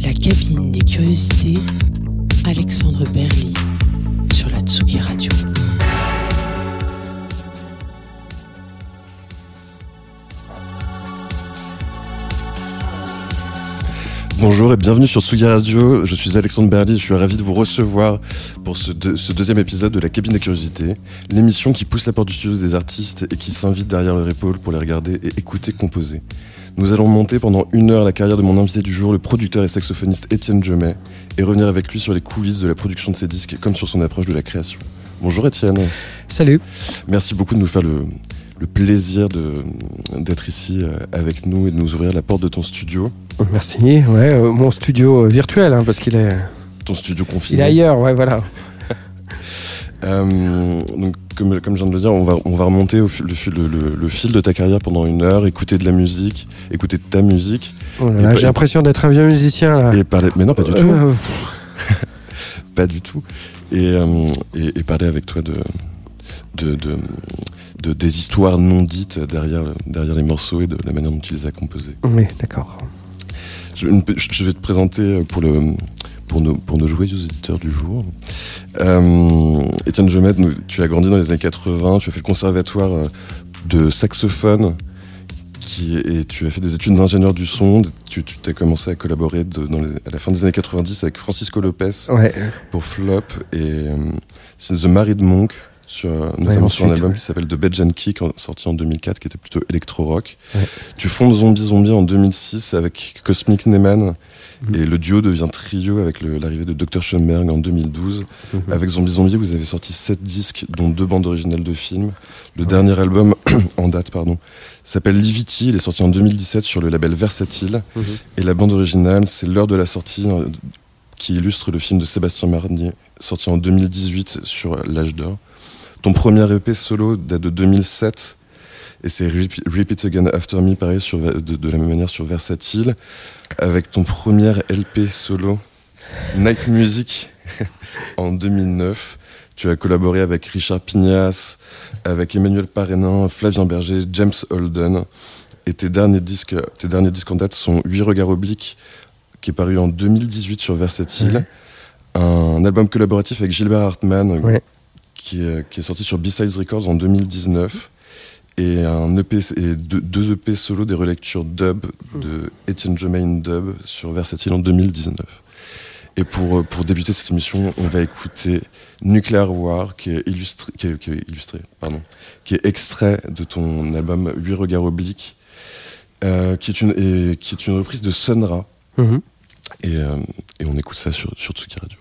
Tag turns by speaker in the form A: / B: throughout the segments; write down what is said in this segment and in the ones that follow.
A: La cabine des curiosités, Alexandre Berly
B: Bonjour et bienvenue sur Tsugi Radio. Je suis Alexandre Berly et je suis ravi de vous recevoir pour ce, deux- ce deuxième épisode de la cabine des curiosités, l'émission qui pousse la porte du studio des artistes et qui s'invite derrière leur épaule pour les regarder et écouter composer. Nous allons monter pendant une heure la carrière de mon invité du jour, le producteur et saxophoniste Étienne Jemet, et revenir avec lui sur les coulisses de la production de ses disques comme sur son approche de la création. Bonjour Étienne.
C: Salut.
B: Merci beaucoup de nous faire le, le plaisir de- d'être ici euh, avec nous et de nous ouvrir la porte de ton studio,
C: Merci. Ouais, euh, mon studio euh, virtuel, hein, parce qu'il est,
B: ton studio
C: il
B: confiné.
C: est ailleurs. Ouais, voilà.
B: Euh, donc, comme, comme je viens de le dire, on va, on va remonter au fil, le, fil, le, le- le fil de ta carrière pendant une heure, écouter de la musique, écouter de ta musique,
C: Oh J'ai l'impression d'être un vieux musicien là.
B: et parler. Mais non, pas du tout.
C: Euh,
B: Pas du tout. Et, et, et parler avec toi de, de, de, de- des histoires non dites derrière, derrière les morceaux et de la manière dont tu les as composés.
C: oui, d'accord.
B: Je, vais te présenter pour, le, pour, nos, pour nos joyeux auditeurs du jour. Euh, Étienne nous- tu as grandi dans les années 80, tu as fait le conservatoire euh, de saxophone qui, et tu as fait des études d'ingénieur du son. Tu, tu as commencé à collaborer de- dans les- à la fin des années 90 avec Francisco Lopez
C: Ouais.
B: pour Flop et euh, c'est The Married Monk, sur, notamment sur un album
C: ouais.
B: qui s'appelle The Bed and Kick, sorti en 2004, qui était plutôt électro-rock.
C: Ouais.
B: Tu fondes Zombie Zombie en 2006 avec Cosmic Neyman
C: Mhm.
B: et le duo devient trio avec l'arrivée de Dr. Schoenberg en 2012.
C: Mhm.
B: Avec Zombie Zombie, vous avez sorti sept disques, dont deux bandes originales de films. Le dernier album, en date, pardon, s'appelle Livity. Il est sorti en 2017 sur le label Versatile.
C: Mhm.
B: Et la bande originale, c'est l'heure de la sortie, euh, qui illustre le film de Sébastien Marnier, sorti en 2018 sur l'âge d'or. Ton premier EP solo date de 2007. Et c'est Repeat Again After Me, pareil, sur, de, de la même manière sur Versatile. Avec ton premier LP solo, Night Music, en 2009. Tu as collaboré avec Richard Pignas, avec Emmanuel Parénin, Flavien Berger, James Holden. Et tes derniers disques, tes derniers disques en date sont 8 regards obliques, qui est paru en 2018 sur Versatile. Un album collaboratif avec Gilbert Hartmann,
C: Ouais.
B: Qui, est, qui est sorti sur B-Sides Records en 2019. Et un EP, et deux, deux EP solo des relectures dub de Etienne Jemaine Dub sur Versatile en 2019. Et pour, euh, pour débuter cette émission, on va écouter Nuclear War, qui est illustré, qui est, qui est illustré, pardon, qui est extrait de ton album 8 regards obliques, euh, qui, est une, et, qui est une reprise de Sonra.
C: Mhm.
B: Et, euh, et on écoute ça sur, sur Tsuki Radio.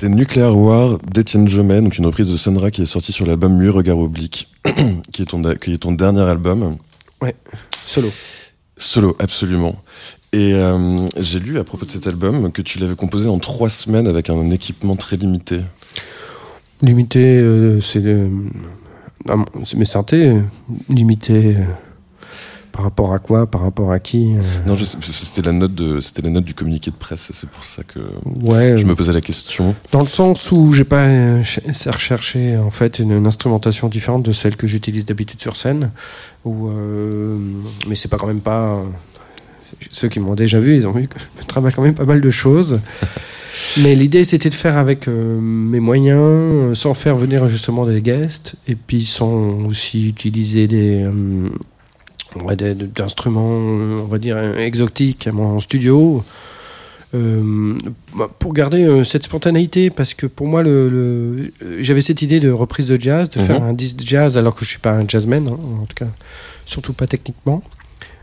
B: C'était Nuclear War d'Étienne Jomet, donc une reprise de Sonra qui est sortie sur l'album Muet Regard Oblique, qui est, ton, qui est ton dernier album.
C: Ouais, solo.
B: Solo, absolument. Et euh, j'ai lu à propos de cet album que tu l'avais composé en trois semaines avec un équipement très limité.
C: Limité, euh, c'est euh, ah, mes synthés. Limité par rapport à quoi Par rapport à qui euh,
B: Non, c'était la note de, c'était la note du communiqué de presse. C'est pour ça que
C: Ouais,
B: je me posais la question.
C: Dans le sens où j'ai pas euh, ch- recherché en fait une, une instrumentation différente de celle que j'utilise d'habitude sur scène. Ou euh, mais c'est pas quand même pas euh, ceux qui m'ont déjà vu, ils ont vu que je travaille quand même pas mal de choses. mais l'idée c'était de faire avec euh, mes moyens, euh, sans faire venir justement des guests, et puis sans aussi utiliser des euh, ouais, des- des instruments, on va dire exotiques à mon studio. Euh, bah, pour garder euh, cette spontanéité, parce que pour moi, le, le- euh, j'avais cette idée de reprise de jazz, de
B: Mhm.
C: faire un disque jazz, alors que je suis pas un jazzman, hein, en tout cas, surtout pas techniquement.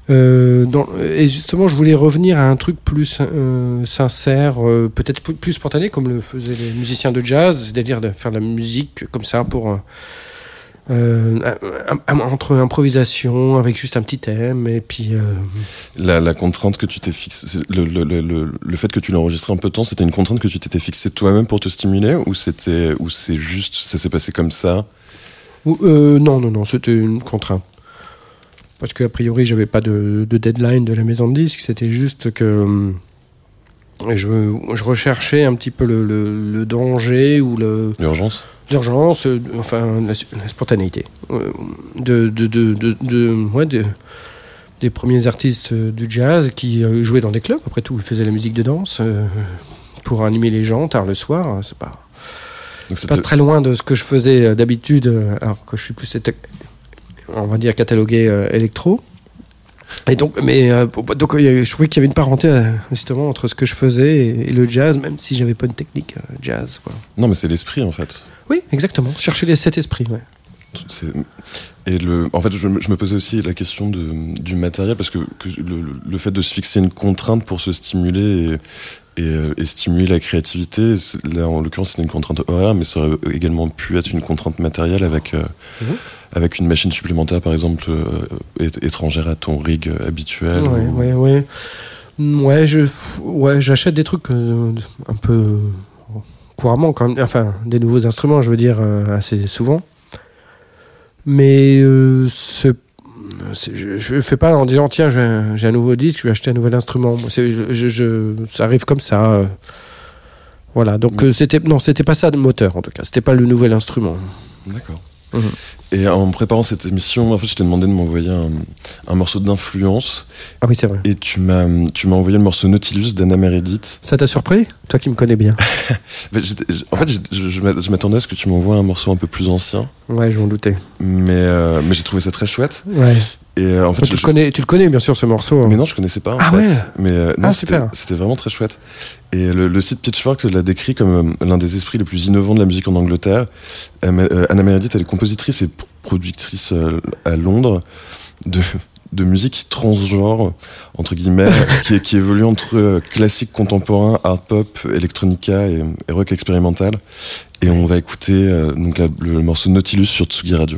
C: Euh, dans- et justement, je voulais revenir à un truc plus euh, sincère, euh, peut-être plus, plus spontané, comme le faisaient les musiciens de jazz, c'est-à-dire de faire de la musique comme ça pour euh, entre improvisation avec juste un petit thème et puis euh,
B: La, la contrainte que tu t'es fixée, le, le, le, le, fait que tu l'as enregistré un peu de temps, c'était une contrainte que tu t'étais fixée toi-même pour te stimuler ou c'était, ou c'est juste, ça s'est passé comme ça?
C: Ou- euh, non, non, non, c'était une contrainte. Parce qu'a priori, j'avais pas de, de deadline de la maison de disques, c'était juste que je, je recherchais un petit peu le, le- le danger ou le-
B: L'urgence?
C: L'urgence, euh, enfin la, la spontanéité. euh, de, de, de, de, ouais, de- des premiers artistes euh, du jazz qui jouaient dans des clubs, après tout, ils faisaient la musique de danse pour animer les gens tard le soir. hein, C'est pas, c'est pas très loin de ce que je faisais d'habitude, alors que je suis plus, on va dire, catalogué électro. Et donc, mais euh, donc, je trouvais qu'il y avait une parenté justement entre ce que je faisais et, le jazz, même si j'avais pas une technique jazz. Quoi.
B: Non, mais c'est l'esprit en fait.
C: Oui, exactement. Chercher les sept esprits. Ouais.
B: Et le, en fait, je, me- posais aussi la question de, du matériel parce que, que le, le fait de se fixer une contrainte pour se stimuler et, et, euh, et stimuler la créativité, là en l'occurrence c'était une contrainte horaire, mais ça aurait également pu être une contrainte matérielle avec, euh,
C: Mhm.
B: avec une machine supplémentaire par exemple euh, étrangère à ton rig habituel.
C: Ouais,
B: ou-
C: ouais, ouais. Mm, Ouais, je, ouais, j'achète des trucs euh, un peu couramment, quand même. enfin, des nouveaux instruments, je veux dire, euh, assez souvent. Mais euh, ce- c'est- je, je fais pas en disant tiens, j'ai un, nouveau disque, je vais acheter un nouvel instrument. Je, je- je- ça arrive comme ça. euh. Voilà, donc euh, c'était non, c'était pas ça le moteur en tout cas. C'était pas le nouvel instrument.
B: D'accord.
C: Mhm.
B: Et en préparant cette émission, en fait, je t'ai demandé de m'envoyer un, un morceau d'influence
C: Ah oui, c'est vrai.
B: et tu m'as tu m'as envoyé le morceau Nautilus d'Anna Meredith.
C: Ça t'a surpris? Toi qui me connais bien.
B: En fait, je m'attendais à ce que tu m'envoies un morceau un peu plus ancien,
C: Ouais, je m'en doutais.
B: mais, euh, mais j'ai trouvé ça très chouette.
C: Ouais.
B: Et euh, en fait,
C: tu,
B: je-
C: le connais, tu le connais bien sûr ce morceau. hein.
B: mais non, je connaissais pas en
C: Ah
B: fait.
C: ouais
B: Mais euh, non,
C: Ah,
B: c'était
C: super.
B: c'était vraiment très chouette. Et le, le site Pitchfork l'a décrit comme euh, l'un des esprits les plus innovants de la musique en Angleterre. Euh, Anna Meredith, elle est compositrice et pr- productrice à Londres de, de musique transgenre, entre guillemets, qui, qui évolue entre classique contemporain, art pop, electronica et, et rock expérimental. Et on va écouter donc la- le morceau Nautilus sur Tsugi Radio.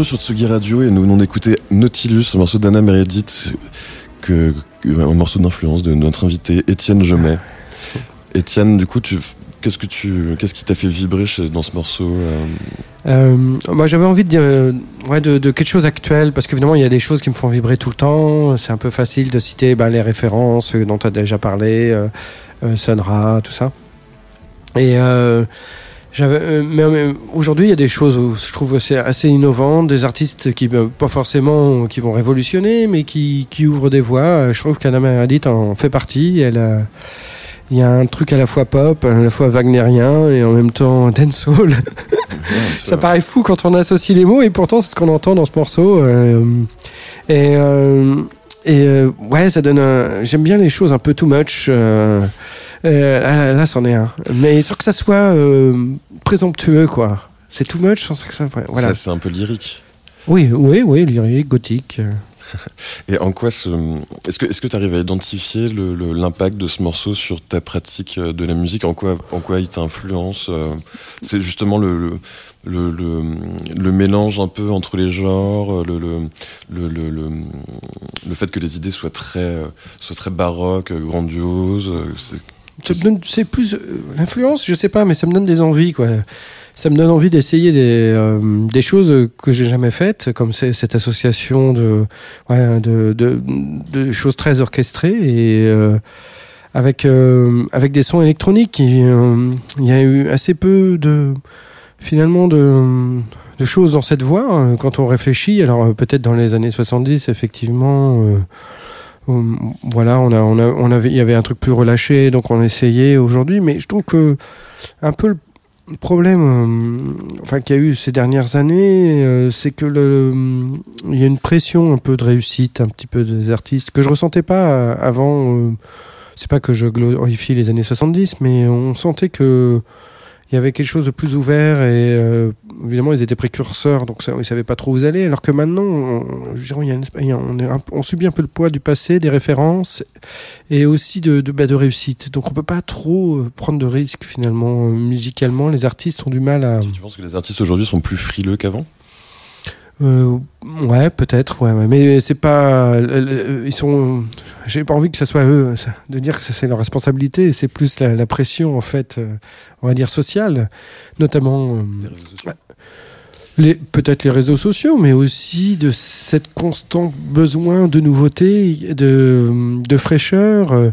B: Toujours sur Tsugi Radio et nous venons d'écouter Nautilus, un morceau d'Anna Meredith, que, un morceau d'influence de notre invité Étienne Jomet. Étienne, du coup, tu, qu'est-ce que tu, qu'est-ce qui t'a fait vibrer dans ce morceau euh?
C: Euh, Moi, j'avais envie de dire, euh, ouais, de, de, quelque chose actuel, parce qu'évidemment, il y a des choses qui me font vibrer tout le temps. C'est un peu facile de citer ben, les références dont tu as déjà parlé, euh, Sonra, tout ça. Et j'avais, euh, mais, aujourd'hui, il y a des choses où je trouve c'est assez innovant, des artistes qui, ben, pas forcément, qui vont révolutionner, mais qui, qui ouvrent des voies. Je trouve qu'Anna Meredith en fait partie. Elle a, il y a un truc à la fois pop, à la fois wagnerien et en même temps dancehall. ça paraît fou quand on associe les mots et pourtant c'est ce qu'on entend dans ce morceau. Euh, et euh, et euh, ouais, ça donne. Un... J'aime bien les choses un peu too much. Euh, euh, là, c'en est un. Mais sans que ça soit euh, présomptueux, quoi. C'est too much sans que ça. Voilà.
B: Ça, c'est un peu lyrique.
C: Oui, oui, oui, lyrique, gothique.
B: Et en quoi ce... est-ce que tu arrives à identifier l'impact de ce morceau sur ta pratique de la musique? En quoi en quoi il t'influence C'est justement le, le, le, le, mélange un peu entre les genres, le, fait que les idées soient très, soient très baroques, grandioses.
C: C'est plus euh, l'influence, je sais pas, mais ça me donne des envies, quoi. Ça me donne envie d'essayer des, euh, des choses que j'ai jamais faites, comme cette association de, ouais, de, de, de, choses très orchestrées et euh, avec avec des sons électroniques. Il y a eu assez peu de finalement de de choses dans cette voie hein, quand on réfléchit. Alors peut-être dans les années 70, effectivement euh, voilà, on a, on a, on avait, il y avait un truc plus relâché, donc on essayait aujourd'hui. Mais je trouve que un peu le problème, euh, enfin qu'il y a eu ces dernières années, euh, c'est que le, il y a une pression un peu de réussite, un petit peu des artistes que je ressentais pas avant. c'est pas que je glorifie les années 70, mais on sentait que il y avait quelque chose de plus ouvert et euh, évidemment ils étaient précurseurs donc ça, ils savaient pas trop où aller alors que maintenant on, on, est on, subit un peu le poids du passé des références et aussi de, de, bah, de réussite. Donc on peut pas trop euh, prendre de risques finalement euh, musicalement. Les artistes ont du mal à
B: tu penses que les artistes aujourd'hui sont plus frileux qu'avant?
C: Euh, ouais, peut-être, ouais, ouais, mais c'est pas. Ils sont. J'ai pas envie que ce soit eux, de dire que c'est leur responsabilité. C'est plus la, la, pression, en fait, euh, on va dire sociale, notamment. Euh, les, peut-être les réseaux sociaux, mais aussi de cette constant besoin de nouveautés, de, de fraîcheur. Euh,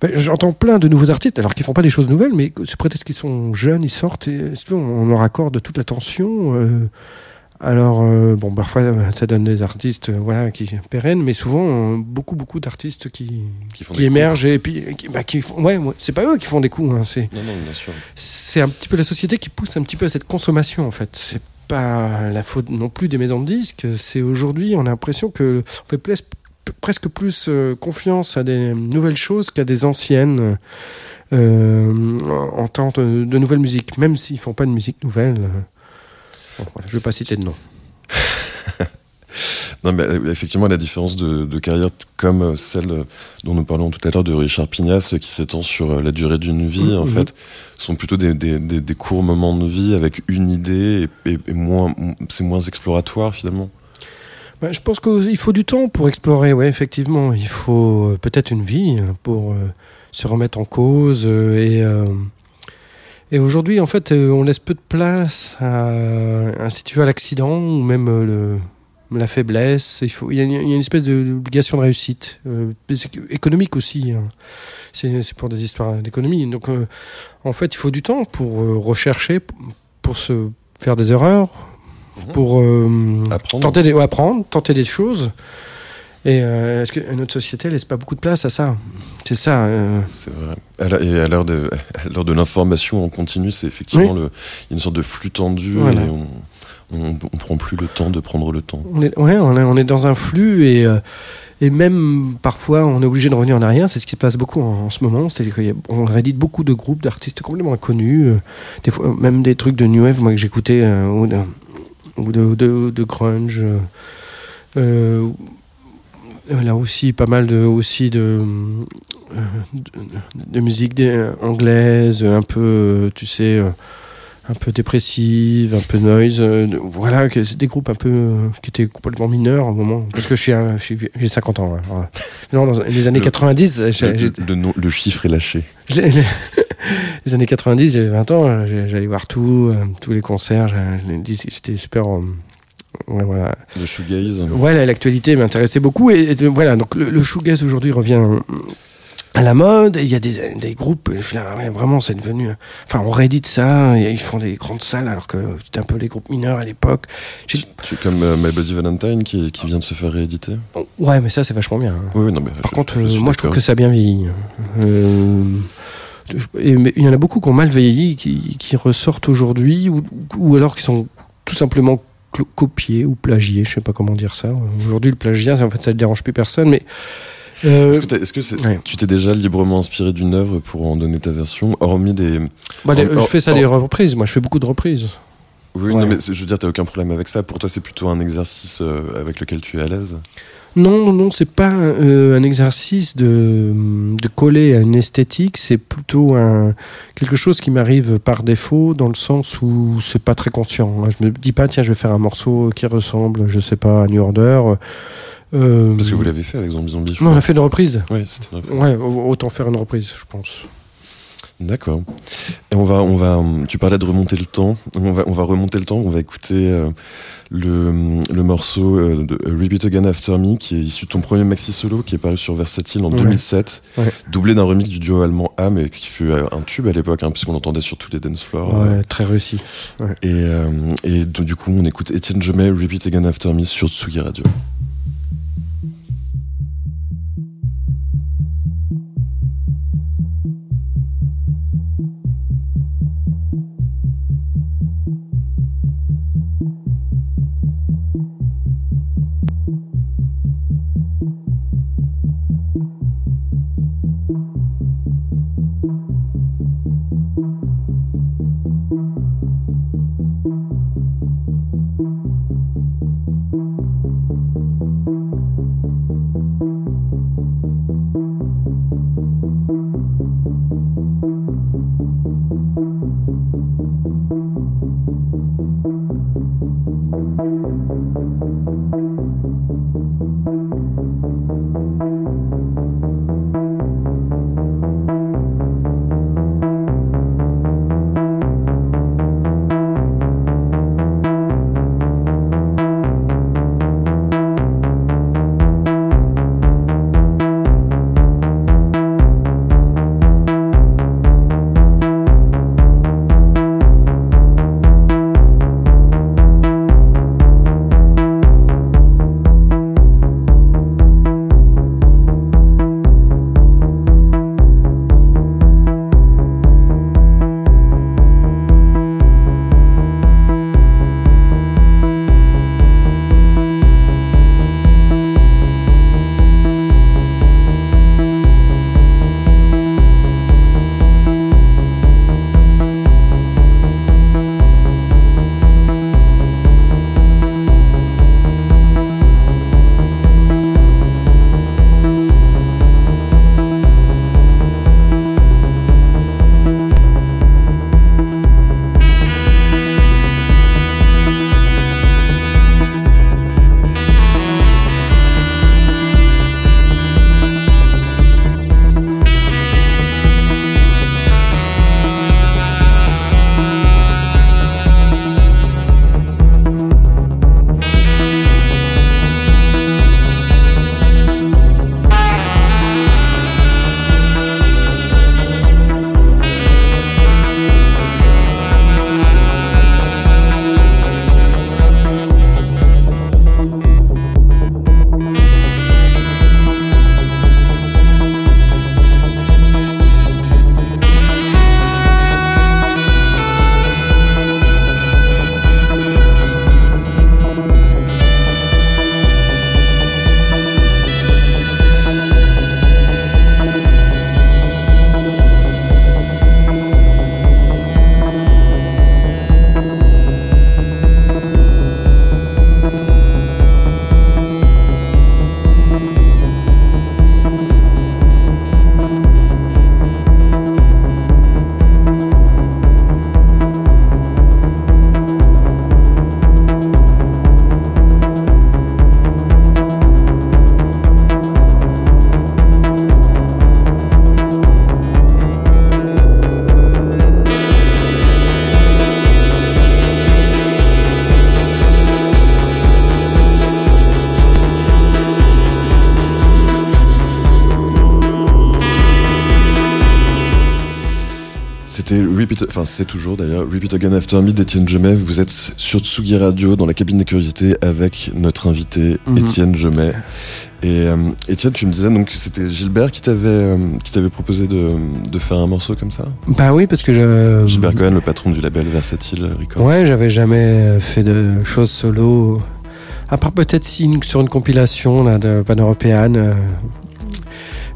C: ben, J'entends plein de nouveaux artistes, alors qu'ils font pas des choses nouvelles, mais c'est prétexte qu'ils sont jeunes, ils sortent, et on leur accorde toute l'attention. Euh, alors, euh, bon, parfois, ça donne des artistes euh, voilà, qui pérennes, mais souvent, euh, beaucoup, beaucoup d'artistes qui, qui, émergent et puis qui, bah, qui font. Ouais, c'est pas eux qui font des coups. Hein, c'est, c'est un petit peu la société qui pousse un petit peu à cette consommation, en fait. C'est pas la faute non plus des maisons de disques. C'est aujourd'hui, on a l'impression que on fait presque plus confiance à des nouvelles choses qu'à des anciennes en tant de, de nouvelles musiques, même s'ils font pas de musique nouvelle je ne vais pas citer de nom.
B: non, mais euh, effectivement, la différence de, carrière comme euh, celle dont nous parlons tout à l'heure de Richard Pignas, qui s'étend sur euh, la durée d'une vie, en mhm. fait, sont plutôt des, courts moments de vie avec une idée et, moins, c'est moins exploratoire finalement.
C: Bah, je pense qu'il faut du temps pour explorer, ouais, effectivement. Il faut peut-être une vie pour se remettre en cause et. Et aujourd'hui, en fait, euh, on laisse peu de place à, si tu veux, à l'accident ou même euh, le, la faiblesse. Il, faut, il, y a, une espèce d'obligation de réussite, euh, économique aussi. Hein. C'est pour des histoires d'économie. Donc, en fait, il faut du temps pour rechercher, pour se faire des erreurs, mhm. pour Tenter, des, apprendre, tenter des choses. Et euh, est-ce que notre société laisse pas beaucoup de place à ça? C'est ça. Euh...
B: C'est vrai. Et à l'heure de, de l'information en continu, c'est effectivement le, une sorte de flux tendu et on, on, on, prend plus le temps de prendre le temps.
C: On est, ouais, on, est, on est dans un flux et, euh, et même parfois on est obligé de revenir en arrière. C'est ce qui se passe beaucoup en, ce moment. C'est-à-dire qu'on réédite beaucoup de groupes d'artistes complètement inconnus, des fois même des trucs de new wave moi que j'écoutais ou, de, de, grunge. Euh, là aussi pas mal de aussi de de, musique anglaise un peu tu sais un peu dépressive, un peu noise. euh, voilà, des groupes un peu euh, qui étaient complètement mineurs au moment. Parce que je suis, j'ai 50 ans. voilà. Non, dans les années
B: Le-
C: 90, j'ai-
B: Le, le le chiffre est lâché.
C: j'ai- les années 90, j'avais 20 ans, euh, j'allais voir tout, euh, tous les concerts, les j'étais super. Euh, ouais, voilà.
B: Le shoegaze.
C: La- l'actualité m'intéressait beaucoup. Et, voilà, donc le, le shoegaze aujourd'hui revient à la mode. Il y a des, des groupes, je là, ouais, vraiment, c'est devenu. Enfin, on réédite ça, ils font des grandes salles, alors que c'était un peu les groupes mineurs à l'époque.
B: Tu- Comme euh, My Bloody Valentine qui, qui vient de se faire rééditer.
C: Ouais, mais ça, c'est vachement bien. hein.
B: Oui, non, mais
C: Par
B: je-
C: contre,
B: je
C: euh, moi, je trouve que ça a bien vieilli. Euh, et- mais il y en a beaucoup qui ont mal vieilli, qui, qui ressortent aujourd'hui, ou, ou alors qui sont tout simplement copiés ou plagiés, je sais pas comment dire ça. Aujourd'hui, le plagiat, en fait, ça ne dérange plus personne, mais. euh,
B: Est-ce que,
C: Ouais.
B: tu t'es déjà librement inspiré d'une œuvre pour en donner ta version, hormis des.
C: bah, les- je fais ça
B: en-
C: des reprises, moi je fais beaucoup de reprises.
B: Oui,
C: Ouais.
B: non, mais je veux dire, t'as aucun problème avec ça. Pour toi, c'est plutôt un exercice euh, avec lequel tu es à l'aise?
C: Non, non, non, c'est pas euh, un exercice de, de coller à une esthétique, c'est plutôt un, quelque chose qui m'arrive par défaut dans le sens où c'est pas très conscient. Je me dis pas, tiens, je vais faire un morceau qui ressemble, je sais pas, à New Order. Euh,
B: Parce que vous l'avez fait avec Zombie Zombie.
C: Non, on a fait une reprise.
B: Oui, c'était une reprise.
C: Ouais, au- autant faire une reprise, je pense.
B: D'accord. Et on va, on va, tu parlais de remonter le temps. On va, on va remonter le temps. On va écouter euh, le, le morceau euh, de euh, Repeat Again After Me, qui est issu de ton premier maxi solo, qui est paru sur Versatile en
C: Ouais.
B: 2007,
C: Ouais.
B: doublé d'un remix du duo allemand Am, et qui fut un tube à l'époque, hein, puisqu'on l'entendait sur tous les dance floors.
C: Ouais, très réussi.
B: Et, et donc, du coup, on écoute Etienne Jomet, Repeat Again After Me sur Tsugi Radio. Enfin c'est toujours d'ailleurs Repeat Again After Me d'Étienne Gemet. Vous êtes sur Tsugi Radio dans la cabine des curiosités avec notre invité
C: Mhm.
B: Étienne Gemet. Et euh, Étienne, tu me disais donc que c'était Gilbert qui t'avait euh, qui t'avait proposé de, de faire un morceau comme ça?
C: Bah oui, parce que je.
B: Gilbert Cohen, le patron du label Versatile Records.
C: Ouais, j'avais jamais fait de choses solo. À part peut-être sur une compilation là, de Pan-Européenne.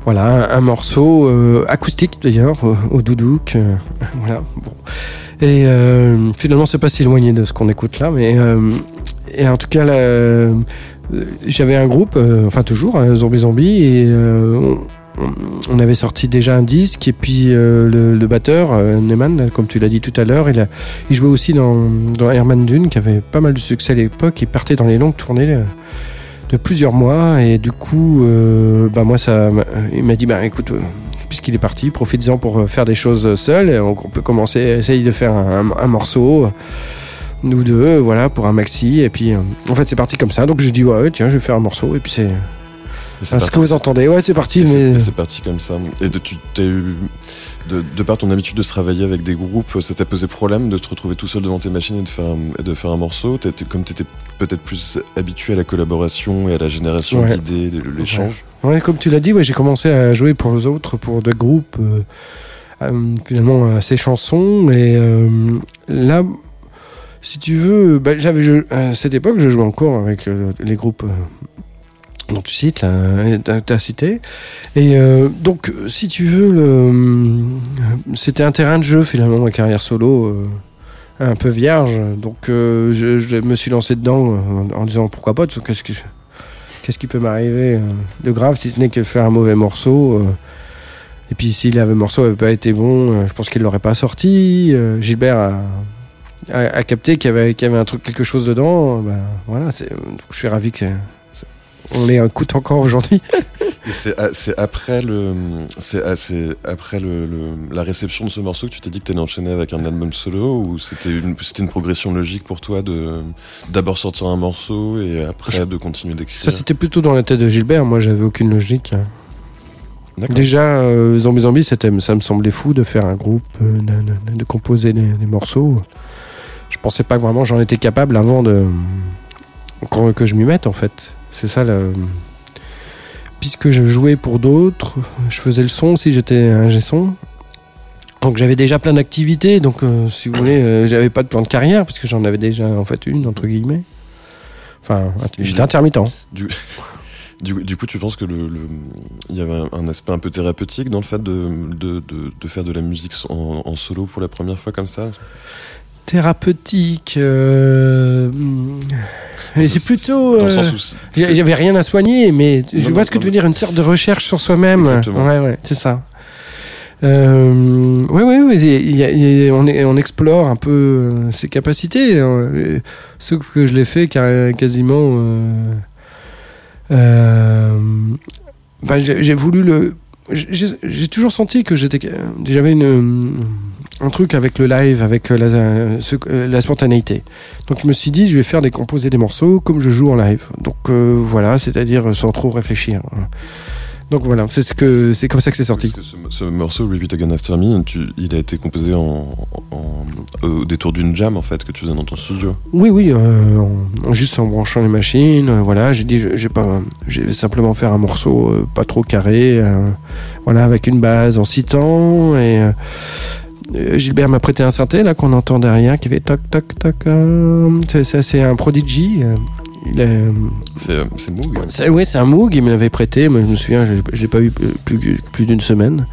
C: Euh, voilà, un, morceau euh, acoustique d'ailleurs, au, au doudouk. euh, voilà, bon. Et euh, finalement, c'est pas si éloigné de ce qu'on écoute là, mais. euh, et en tout cas, euh, j'avais un groupe, euh, enfin toujours, hein, Zombie Zombie, et euh, on, avait sorti déjà un disque, et puis euh, le, batteur, euh, Neyman, comme tu l'as dit tout à l'heure, il, jouait aussi dans, Herman Dune, qui avait pas mal de succès à l'époque, il partait dans les longues tournées euh, de plusieurs mois, et du coup, euh, bah moi, ça, il m'a dit, bah écoute, euh, puisqu'il est parti, profites-en pour euh, faire des choses seul, et on, peut commencer, essayer de faire un, morceau. nous deux, voilà, pour un maxi, et puis en fait c'est parti comme ça. Donc je dis ouais, tiens, je vais faire un morceau, et puis c'est ce que vous entendez. Ouais, c'est parti,
B: et
C: mais
B: c'est parti comme ça. Et de, tu eu de, de par ton habitude de travailler avec des groupes, ça t'a posé problème de te retrouver tout seul devant tes machines et de faire un, et de faire un morceau? Comme tu étais peut-être plus habitué à la collaboration et à la génération
C: Ouais.
B: d'idées, de l'échange?
C: Ouais, comme tu l'as dit, ouais, j'ai commencé à jouer pour les autres, pour des groupes, euh, euh, finalement, à ces chansons. Et euh, là, si tu veux, bah, j'avais, à cette époque, je jouais encore avec les groupes dont tu cites, t'as- cité. Et euh, donc, si tu veux, le, euh, c'était un terrain de jeu, finalement, ma carrière solo. euh, un peu vierge, donc euh, je, je me suis lancé dedans euh, en, en disant pourquoi pas, qu'est-ce que qu'est-ce qui peut m'arriver euh, de grave si ce n'est que faire un mauvais morceau et puis si le morceau n'avait pas été bon je pense qu'il l'aurait pas sorti Gilbert a, a capté qu'il y qu'il y avait un truc quelque chose dedans ben, voilà donc je suis ravi que on les écoute encore aujourd'hui.
B: C'est après le c'est après le, le- la réception de ce morceau que tu t'es dit que t'allais enchaîner avec un album solo ou c'était une c'était une progression logique pour toi de d'abord sortir un morceau et après de continuer d'écrire?
C: ça c'était plutôt dans la tête de Gilbert. Moi j'avais aucune logique. Déjà euh, Zombie Zombie c'était ça me semblait fou de faire un groupe euh, de, composer des, des morceaux. Je pensais pas que vraiment j'en étais capable avant de que, que je m'y mette en fait c'est ça puisque je jouais pour d'autres je faisais le son si j'étais un son. Donc j'avais déjà plein d'activités donc euh, si vous voulez euh, j'avais pas de plan de carrière parce que j'en avais déjà en fait une entre guillemets. Enfin j'étais intermittent.
B: Du, coup, tu penses que le, y avait un, aspect un peu thérapeutique dans le fait de, faire de la musique en solo pour la première fois comme ça?
C: Thérapeutique euh, c'est plutôt euh, Il y avait rien à soigner, mais je vois
B: non,
C: ce que
B: non,
C: tu veux dire, une sorte de recherche sur soi-même. Ouais, ouais, c'est ça. Euh, ouais, ouais, ouais, a- on, explore un peu euh, ses capacités. Et Ce que je l'ai fait car- quasiment. euh, euh, ben, j'ai voulu le. J'ai toujours senti que j'étais. J'avais une un truc avec le live, avec euh, la, euh, la spontanéité. Donc je me suis dit, je vais faire des composer des morceaux comme je joue en live. Donc euh, voilà, c'est-à-dire sans trop réfléchir. Donc voilà, c'est ce que c'est comme ça que c'est sorti.
B: Parce que ce, ce morceau, Repeat Again After Me, tu- il a été composé en, en- au détour d'une jam en fait que tu faisais dans ton studio.
C: Oui, oui, euh, en- juste en branchant les machines. euh, voilà, j'ai dit, je- j'ai pas, je vais simplement faire un morceau euh, pas trop carré, voilà, avec une base en six temps et Gilbert m'a prêté un synthé là qu'on entend derrière qui fait toc toc toc. c'est un Prodigy. Euh,
B: C'est euh, Moog.
C: oui, c'est un Moog, il me l'avait prêté, mais je me souviens, je je l'ai pas eu euh, plus, plus d'une semaine.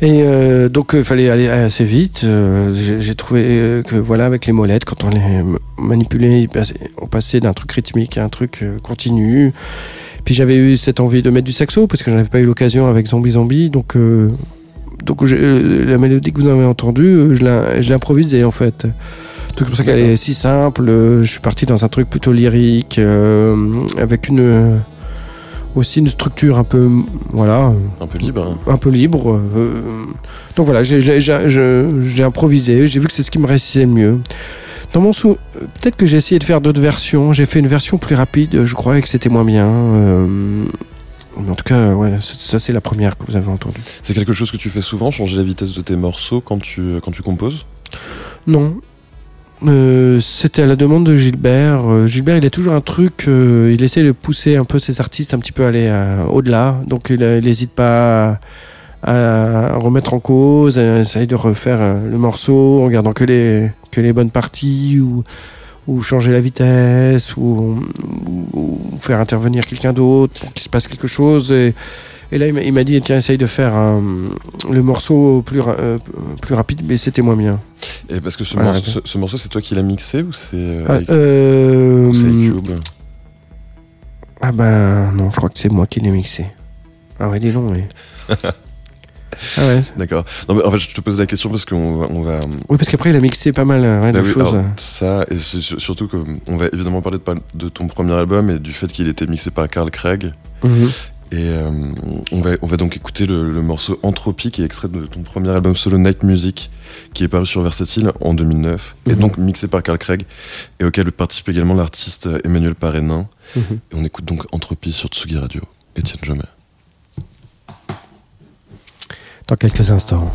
C: Et euh, donc, il fallait aller assez vite. Euh, J'ai trouvé euh, que, voilà, avec les molettes, quand on les manipulait, on passait d'un truc rythmique à un truc euh, continu. Puis j'avais eu cette envie de mettre du saxo, parce que j'en avais pas eu l'occasion avec Zombie Zombie, donc... euh, euh, la mélodie que vous avez entendue, euh, je je improvisée en fait. C'est pour ça qu'elle est si simple. euh, Je suis parti dans un truc plutôt lyrique, euh, avec une euh, aussi une structure un peu voilà
B: Un peu libre. hein.
C: un peu libre. euh, donc voilà, j'ai improvisé. J'ai vu que c'est ce qui me réussissait le mieux. Dans mon sou, peut-être que j'ai essayé de faire d'autres versions. J'ai fait une version plus rapide. Je croyais que c'était moins bien. euh, en tout cas, ouais, ça ça, c'est la première que vous avez entendue.
B: C'est quelque chose que tu fais souvent, changer la vitesse de tes morceaux quand tu, quand tu composes?
C: Non. Euh, C'était à la demande de Gilbert. Euh, Gilbert, il a toujours un truc. euh, il essaie de pousser un peu ses artistes un petit peu à aller au-delà. Donc, il n'hésite pas à, remettre en cause, à essayer de refaire le morceau en gardant que les, que les bonnes parties ou, ou changer la vitesse ou, ou- ou faire intervenir quelqu'un d'autre pour qu'il se passe quelque chose. Et, et là, il m'a- dit tiens, essaye de faire un- le morceau plus, ra- euh, plus rapide, mais c'était moins bien.
B: Et parce que ce,
C: Voilà,
B: morceau, ce, ce morceau, c'est toi qui l'as mixé ou c'est euh,
C: Ah, euh,
B: iCube
C: ah ben non, je crois que c'est moi qui l'ai mixé. Ah ouais, dis donc, mais. ah ouais.
B: D'accord. Non, mais en fait, je te pose la question parce qu'on va, on va,
C: Oui, parce qu'après, il a mixé pas mal hein,
B: Bah
C: de
B: oui,
C: choses.
B: alors, ça, et surtout qu'on va évidemment parler de, pa- de ton premier album et du fait qu'il était mixé par Carl Craig.
C: Mhm.
B: Et euh, on, va, on va donc écouter le, le morceau Entropie qui est extrait de ton premier album solo Night Music qui est paru sur Versatile en 2009 et
C: Mhm.
B: donc mixé par Carl Craig et auquel participe également l'artiste Emmanuel Parénin.
C: Mhm.
B: Et on écoute donc Entropie sur Tsugi Radio. Étienne Jomet.
C: Dans quelques instants.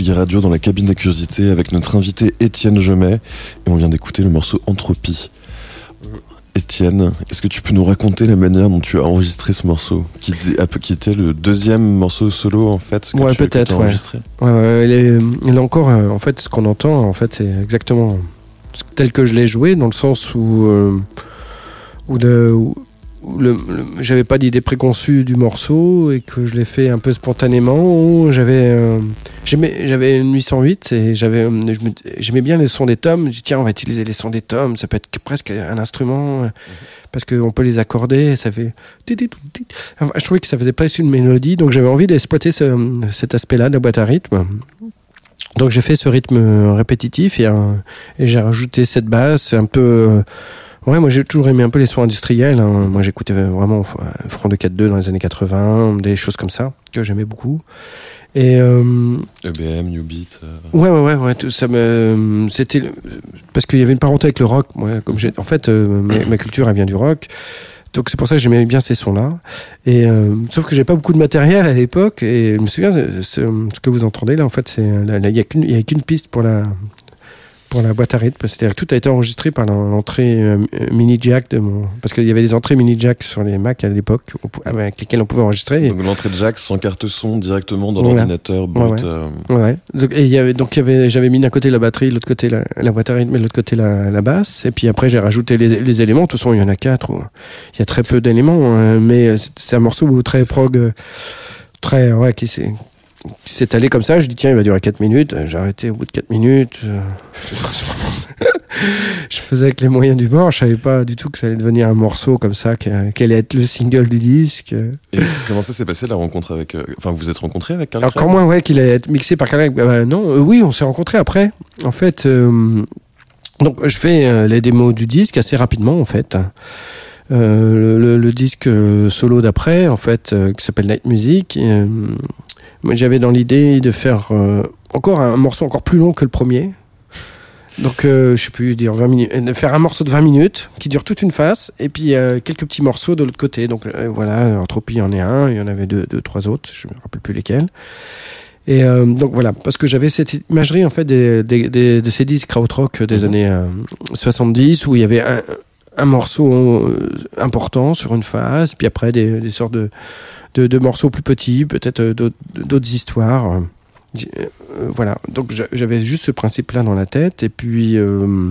B: Toujours sur Sugi Radio dans la cabine des curiosités avec notre invité Étienne Gemet et on vient d'écouter le morceau Entropie. Étienne, est-ce que tu peux nous raconter la manière dont tu as enregistré ce morceau qui, qui était le deuxième morceau solo en fait que
C: Ouais, peut-être, ouais.
B: enregistré?
C: Ouais, ouais, encore, euh, en fait, ce qu'on entend, en fait, c'est exactement tel que je l'ai joué, dans le sens où, euh, où, où le- le- j'avais pas d'idée préconçue du morceau et que je l'ai fait un peu spontanément. J'avais, euh, j'avais une 808 et j'avais, euh, j'aimais bien les sons des tomes. J'ai dit tiens, on va utiliser les sons des tomes. Ça peut être presque un instrument euh, parce qu'on peut les accorder. Ça fait. Enfin, je trouvais que ça faisait pas une mélodie, donc j'avais envie d'exploiter ce- cet aspect-là de la boîte à rythme. Donc j'ai fait ce rythme répétitif et, euh, et j'ai rajouté cette basse un peu. Euh, Ouais, moi j'ai toujours aimé un peu les sons industriels. hein. Moi j'écoutais vraiment euh, Front de 4-2 dans les années 80, des choses comme ça que j'aimais beaucoup. Et euh,
B: EBM, New Beat. euh,
C: Ouais, ouais, ouais, ouais, tout ça me, c'était le- parce qu'il y avait une parenté avec le rock. Moi, comme j'ai, en fait, euh, ma, ma culture elle vient du rock, donc c'est pour ça que j'aimais bien ces sons-là. Et euh, sauf que j'ai pas beaucoup de matériel à l'époque. Et je me souviens, ce, ce que vous entendez là, en fait, c'est là, là, il y a qu'une, il y a qu'une piste pour la pour la boîte à rythme. C'est-à-dire que tout a été enregistré par l'en- l'entrée euh, mini jack de mon, parce qu'il y avait des entrées mini jack sur les Mac à l'époque avec lesquelles on pouvait enregistrer.
B: Donc l'entrée de Jack sans carte son directement dans l'ordinateur brut.
C: Ouais,
B: euh,
C: Ouais. Donc, et y avait, donc y avait, j'avais mis d'un côté la batterie, de l'autre côté la, la boîte à rythme, et de l'autre côté la, la basse. Et puis après, j'ai rajouté les, les éléments. De toute façon, il y en a quatre. Il y a très peu d'éléments, hein, mais c'est- c'est un morceau très prog, euh, très, ouais, qui s'est, qui s'est allé comme ça. Je dis, tiens, il va durer 4 minutes. J'ai arrêté au bout de 4 minutes. Euh, je faisais avec les moyens du bord. Je savais pas du tout que ça allait devenir un morceau comme ça, qu'elle allait être le single du disque.
B: Et comment ça s'est passé la rencontre avec. euh, Enfin, vous vous êtes rencontrés avec Carl
C: Alors
B: Craig
C: quand moi, ouais, qu'il allait être mixé par Carl bah, non, euh, oui, on s'est rencontrés après. En fait, euh, donc je fais euh, les démos du disque assez rapidement, en fait. Euh, le, le- le disque euh, solo d'après, en fait, euh, qui s'appelle Night Music. et, euh, moi, j'avais dans l'idée de faire euh, encore un morceau encore plus long que le premier. Donc, euh, je sais plus dire 20 minutes, euh, de faire un morceau de 20 minutes qui dure toute une face, et puis euh, quelques petits morceaux de l'autre côté. Donc euh, voilà, Entropie en est un, il y en avait deux, deux trois autres, je me rappelle plus lesquels. Et euh, donc voilà, parce que j'avais cette imagerie en fait des, des, des- de ces disques krautrock des
B: Mhm.
C: années euh, 70 où il y avait un, un morceau euh, important sur une phase, puis après des, des sortes de, de, de morceaux plus petits, peut-être euh, d'autres histoires. euh, voilà, donc j'a- j'avais juste ce principe-là dans la tête, et puis euh,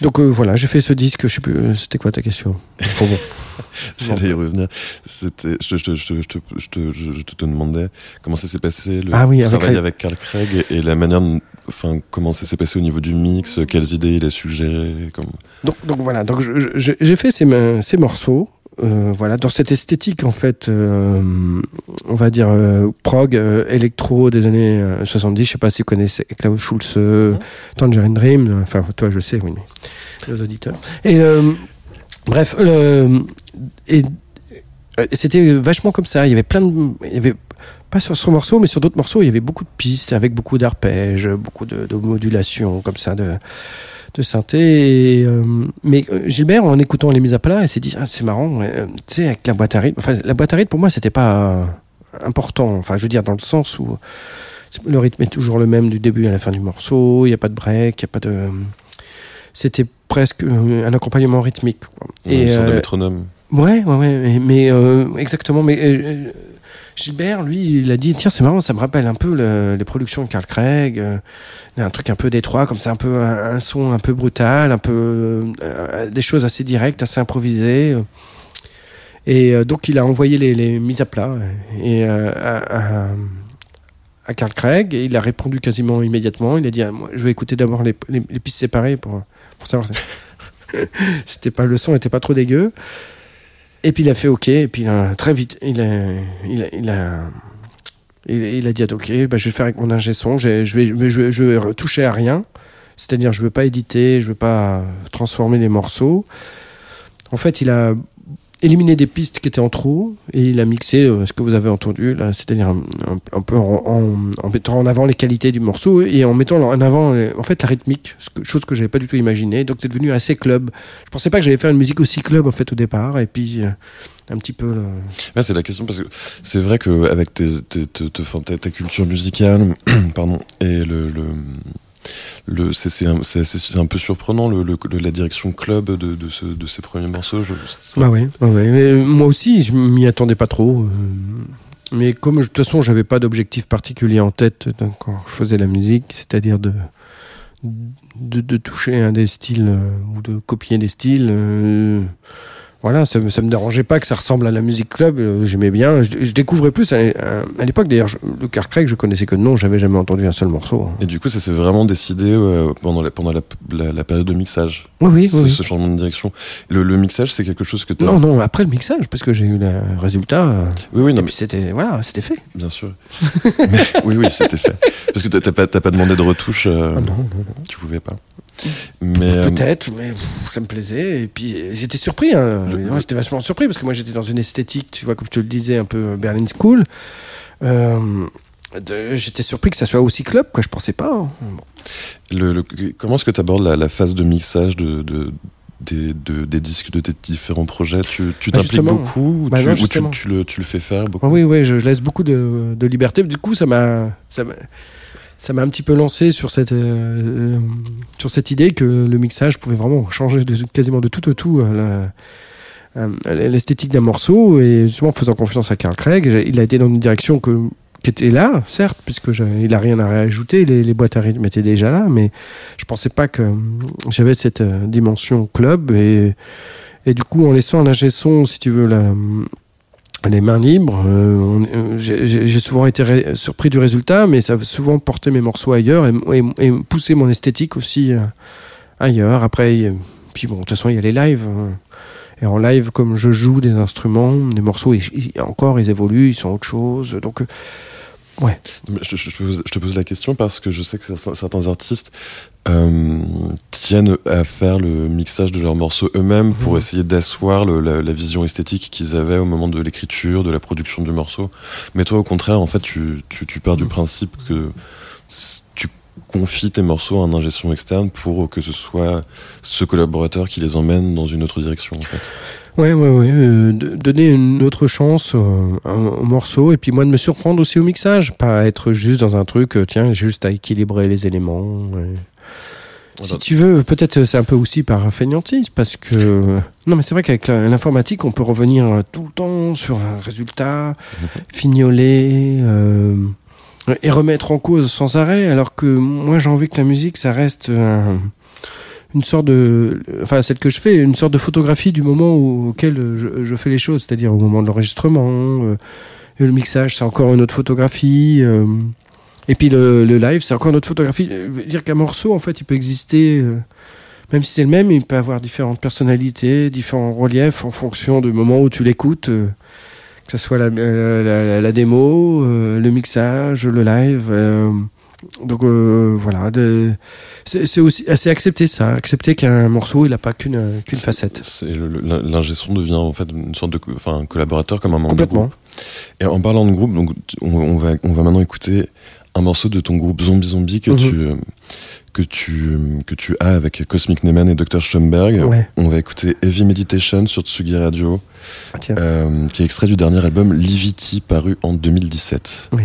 C: donc euh, voilà, j'ai fait ce disque. Je sais plus, c'était quoi ta question? Bon, bon.
B: J'allais y revenir. C'était, je, je, je, je, te- je, te- je, je te demandais comment ça s'est passé le
C: Ah oui, avec
B: travail
C: Craig.
B: avec Carl Craig et, et la manière, enfin, comment ça s'est passé au niveau du mix, quelles idées il a suggéré, comme...
C: Donc, donc voilà, donc j'ai fait ces, ces morceaux, euh, voilà, dans cette esthétique en fait, euh, on va dire euh, prog, euh, électro des années euh, 70. Je sais pas si vous connaissez Klaus Schulze, Tangerine Dream. Enfin, toi, je sais, oui, mais les auditeurs. Et bref, et, c'était vachement comme ça. Il y avait plein de, il y avait pas sur ce morceau, mais sur d'autres morceaux, il y avait beaucoup de pistes avec beaucoup d'arpèges, beaucoup de, de modulations comme ça, de, de synthé. Et, euh, mais euh, Gilbert, en écoutant les mises à plat, il s'est dit ah, c'est marrant, euh, tu sais, avec la boîte à rythme. Enfin, la boîte à rythme pour moi, c'était pas important. Enfin, je veux dire dans le sens où le rythme est toujours le même du début à la fin du morceau. Il n'y a pas de break, il y a pas de. C'était presque un accompagnement rythmique. quoi.
B: une sorte de métronome
C: Ouais, ouais, ouais, mais, mais, exactement. Mais Gilbert, lui, il a dit tiens, c'est marrant, ça me rappelle un peu le- les productions de Carl Craig, euh, un truc un peu détroit, comme ça, un peu un, son un peu brutal, un peu euh, des choses assez directes, assez improvisées. Et euh, donc, il a envoyé les, mises à plat et à, à, à Carl Craig, et il a répondu quasiment immédiatement. Il a dit ah, moi, je vais écouter d'abord les, pistes séparées pour pour savoir. C'était pas le son, était pas trop dégueu. Et puis il a fait OK, et puis euh, très vite, il a, il a, il a, il, il a dit OK, bah, je vais faire avec mon ingé son, je, vais, je vais, je vais, je vais toucher à rien, c'est-à-dire je veux pas éditer, je veux pas transformer les morceaux. En fait, il a éliminé des pistes qui étaient en trop et il a mixé euh, ce que vous avez entendu là, c'est-à-dire un, peu en, mettant en avant les qualités du morceau et en mettant en avant euh, en fait la rythmique, que- chose que j'avais pas du tout imaginé. Donc c'est devenu assez club. Je pensais pas que j'allais faire une musique aussi club en fait au départ et puis euh, un petit peu.
B: C'est la question parce que c'est vrai tes, tes, ta, culture musicale, pardon, et le c'est un, peu surprenant la direction club de, de, ce, de ces premiers morceaux.
C: Bah oui, bah. Mais moi aussi, je m'y attendais pas trop. Mais comme de toute façon, j'avais pas d'objectif particulier en tête quand je faisais la musique, c'est-à-dire de, toucher un des styles euh, ou de copier des styles. Euh, voilà, ça, ça me dérangeait pas que ça ressemble à la musique club. euh, J'aimais bien. Je, je découvrais plus à, à, à l'époque. D'ailleurs, le Carl Craig, je connaissais que nom. J'avais jamais entendu un seul morceau.
B: Et du coup, ça s'est vraiment décidé euh, pendant, la, pendant la, la, la période de mixage,
C: Oui, oui,
B: ce,
C: oui.
B: ce changement de direction. Le, le mixage, c'est quelque chose que tu
C: Non, non, après le mixage, parce que j'ai eu le résultat. euh,
B: Oui, oui, non,
C: et
B: mais
C: puis c'était, voilà, c'était fait.
B: bien sûr. mais, oui, oui, c'était fait. Parce que t'as- pas, pas demandé de retouche, euh,
C: Ah non, non, non.
B: tu pouvais pas. Mais euh,
C: Peut-être, mais pff, ça me plaisait. Et puis j'étais surpris. Hein. J'étais vachement surpris parce que moi j'étais dans une esthétique, tu vois, comme je te le disais, un peu euh, Berlin School. Euh, j'étais surpris que ça soit aussi club, quoi. Je pensais pas. hein. Bon.
B: le, le- comment est-ce que tu abordes la, la phase de mixage de, de, des, de- des disques de tes différents projets? Tu tu
C: Bah,
B: t'impliques beaucoup ou,
C: Bah
B: tu,
C: non,
B: ou tu,
C: justement.
B: tu le, tu le fais faire beaucoup?
C: Ah oui, oui, je, je laisse beaucoup de, de liberté. Du coup, ça m'a, ça m'a, un petit peu lancé sur cette, euh, euh, sur cette idée que le mixage pouvait vraiment changer quasiment de tout au tout euh, l'esthétique d'un morceau. Et justement, en faisant confiance à Carl Craig, il a été dans une direction qui était là, certes, puisque il a rien à réajouter. Les, boîtes à rythme étaient déjà là, mais je pensais pas que j'avais cette dimension club et et du coup, en laissant un ingé son, si tu veux, la, les mains libres, euh, euh, j'ai souvent été surpris du résultat, mais ça a souvent porté mes morceaux ailleurs et, pousser mon esthétique aussi euh, ailleurs. Après, puis bon, de toute façon, il y a les lives. euh, et en live, comme je joue des instruments, les morceaux, encore, ils évoluent, ils sont autre chose. Donc,
B: Mais Je, je- je te pose, la question parce que je sais que certains, artistes euh, tiennent à faire le mixage de leurs morceaux eux-mêmes pour
C: Mhm.
B: essayer d'asseoir la, la vision esthétique qu'ils avaient au moment de l'écriture, de la production du morceau. Mais toi, au contraire, en fait, tu, tu, tu pars du
C: Mhm.
B: principe que tu confies tes morceaux à un ingé son externe pour que ce soit ce collaborateur qui les emmène dans une autre direction. En fait.
C: Ouais, ouais, ouais. euh, donner une autre chance euh, à- au morceau et puis moi de me surprendre aussi au mixage, pas être juste dans un truc, euh, tiens, juste à équilibrer les éléments. ouais. Si tu veux, peut-être euh, c'est un peu aussi par fainéantise parce que non, mais c'est vrai qu'avec l'informatique, on peut revenir euh, tout le temps sur un résultat, fignoler euh, et remettre en cause sans arrêt, alors que moi j'ai envie que la musique, ça reste un- une sorte de, enfin celle que je fais, une sorte de photographie du moment au- auquel je, je fais les choses, c'est-à-dire au moment de l'enregistrement. euh, le mixage, c'est encore une autre photographie. euh, et puis le, le live, c'est encore une autre photographie. Veux dire qu'un morceau, en fait, il peut exister, euh, même si c'est le même, il peut avoir différentes personnalités, différents reliefs en fonction du moment où tu l'écoutes, euh, que ce soit la, la, la- la démo, euh, le mixage, le live. Donc euh, voilà, c'est aussi c'est accepter ça, accepter qu'un morceau il n'a pas qu'une qu'une facette.
B: C'est l'ingé son devient en fait une sorte de, enfin, un collaborateur comme un membre de
C: Complètement.
B: groupe. Et en parlant de groupe, donc on, on va on va maintenant écouter un morceau de ton groupe Zombie Zombie que
C: Mhm.
B: tu que tu que tu as avec Cosmic Neyman et Dr Schoenberg.
C: Ouais.
B: On va écouter Heavy Meditation sur Tsugi Radio,
C: Ah,
B: euh, qui est extrait du dernier album Livity paru en 2017.
C: Oui.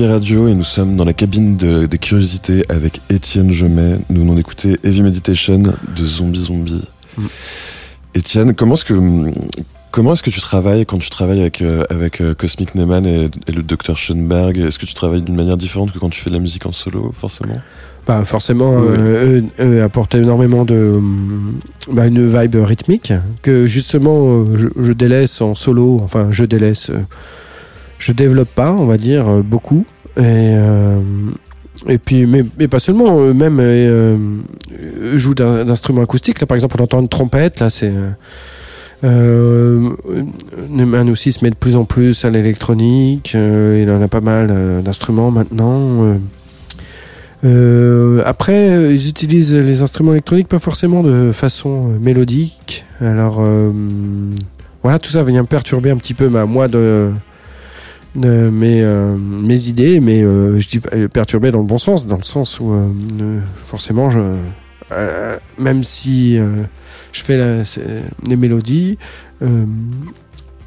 B: Tsugi Radio et nous sommes dans la cabine de- des curiosités avec Étienne Gemet. Nous venons d'écouter Heavy Meditation de Zombie Zombie.
C: Mm.
B: Étienne, comment est-ce que comment est-ce que tu travailles quand tu travailles avec euh, avec euh, Cosmic Neyman et, et le Dr Schoenberg? Est-ce que tu travailles d'une manière différente que quand tu fais de la musique en solo, forcément?
C: Bah, forcément,
B: Oui,
C: euh, eux, eux apportent énormément de hum, bah, une vibe rythmique que justement je, je délaisse en solo. Enfin, je délaisse, je développe pas, on va dire euh, beaucoup. Et euh, et puis, mais, pas seulement, euh, euh, jouent d'un- d'instruments acoustiques. Là, par exemple, on entend une trompette. Là, c'est euh, euh, Neumann aussi se met de plus en plus à l'électronique. euh, il en a pas mal euh, d'instruments maintenant. euh. Euh, après, euh, ils utilisent les instruments électroniques pas forcément de façon euh, mélodique. Alors, euh, voilà, tout ça vient perturber un petit peu ma, moi de, de mes, euh, mes idées, mais euh, je dis euh, perturber dans le bon sens, dans le sens où euh, euh, forcément, je, euh, même si euh, je fais la- des mélodies, euh,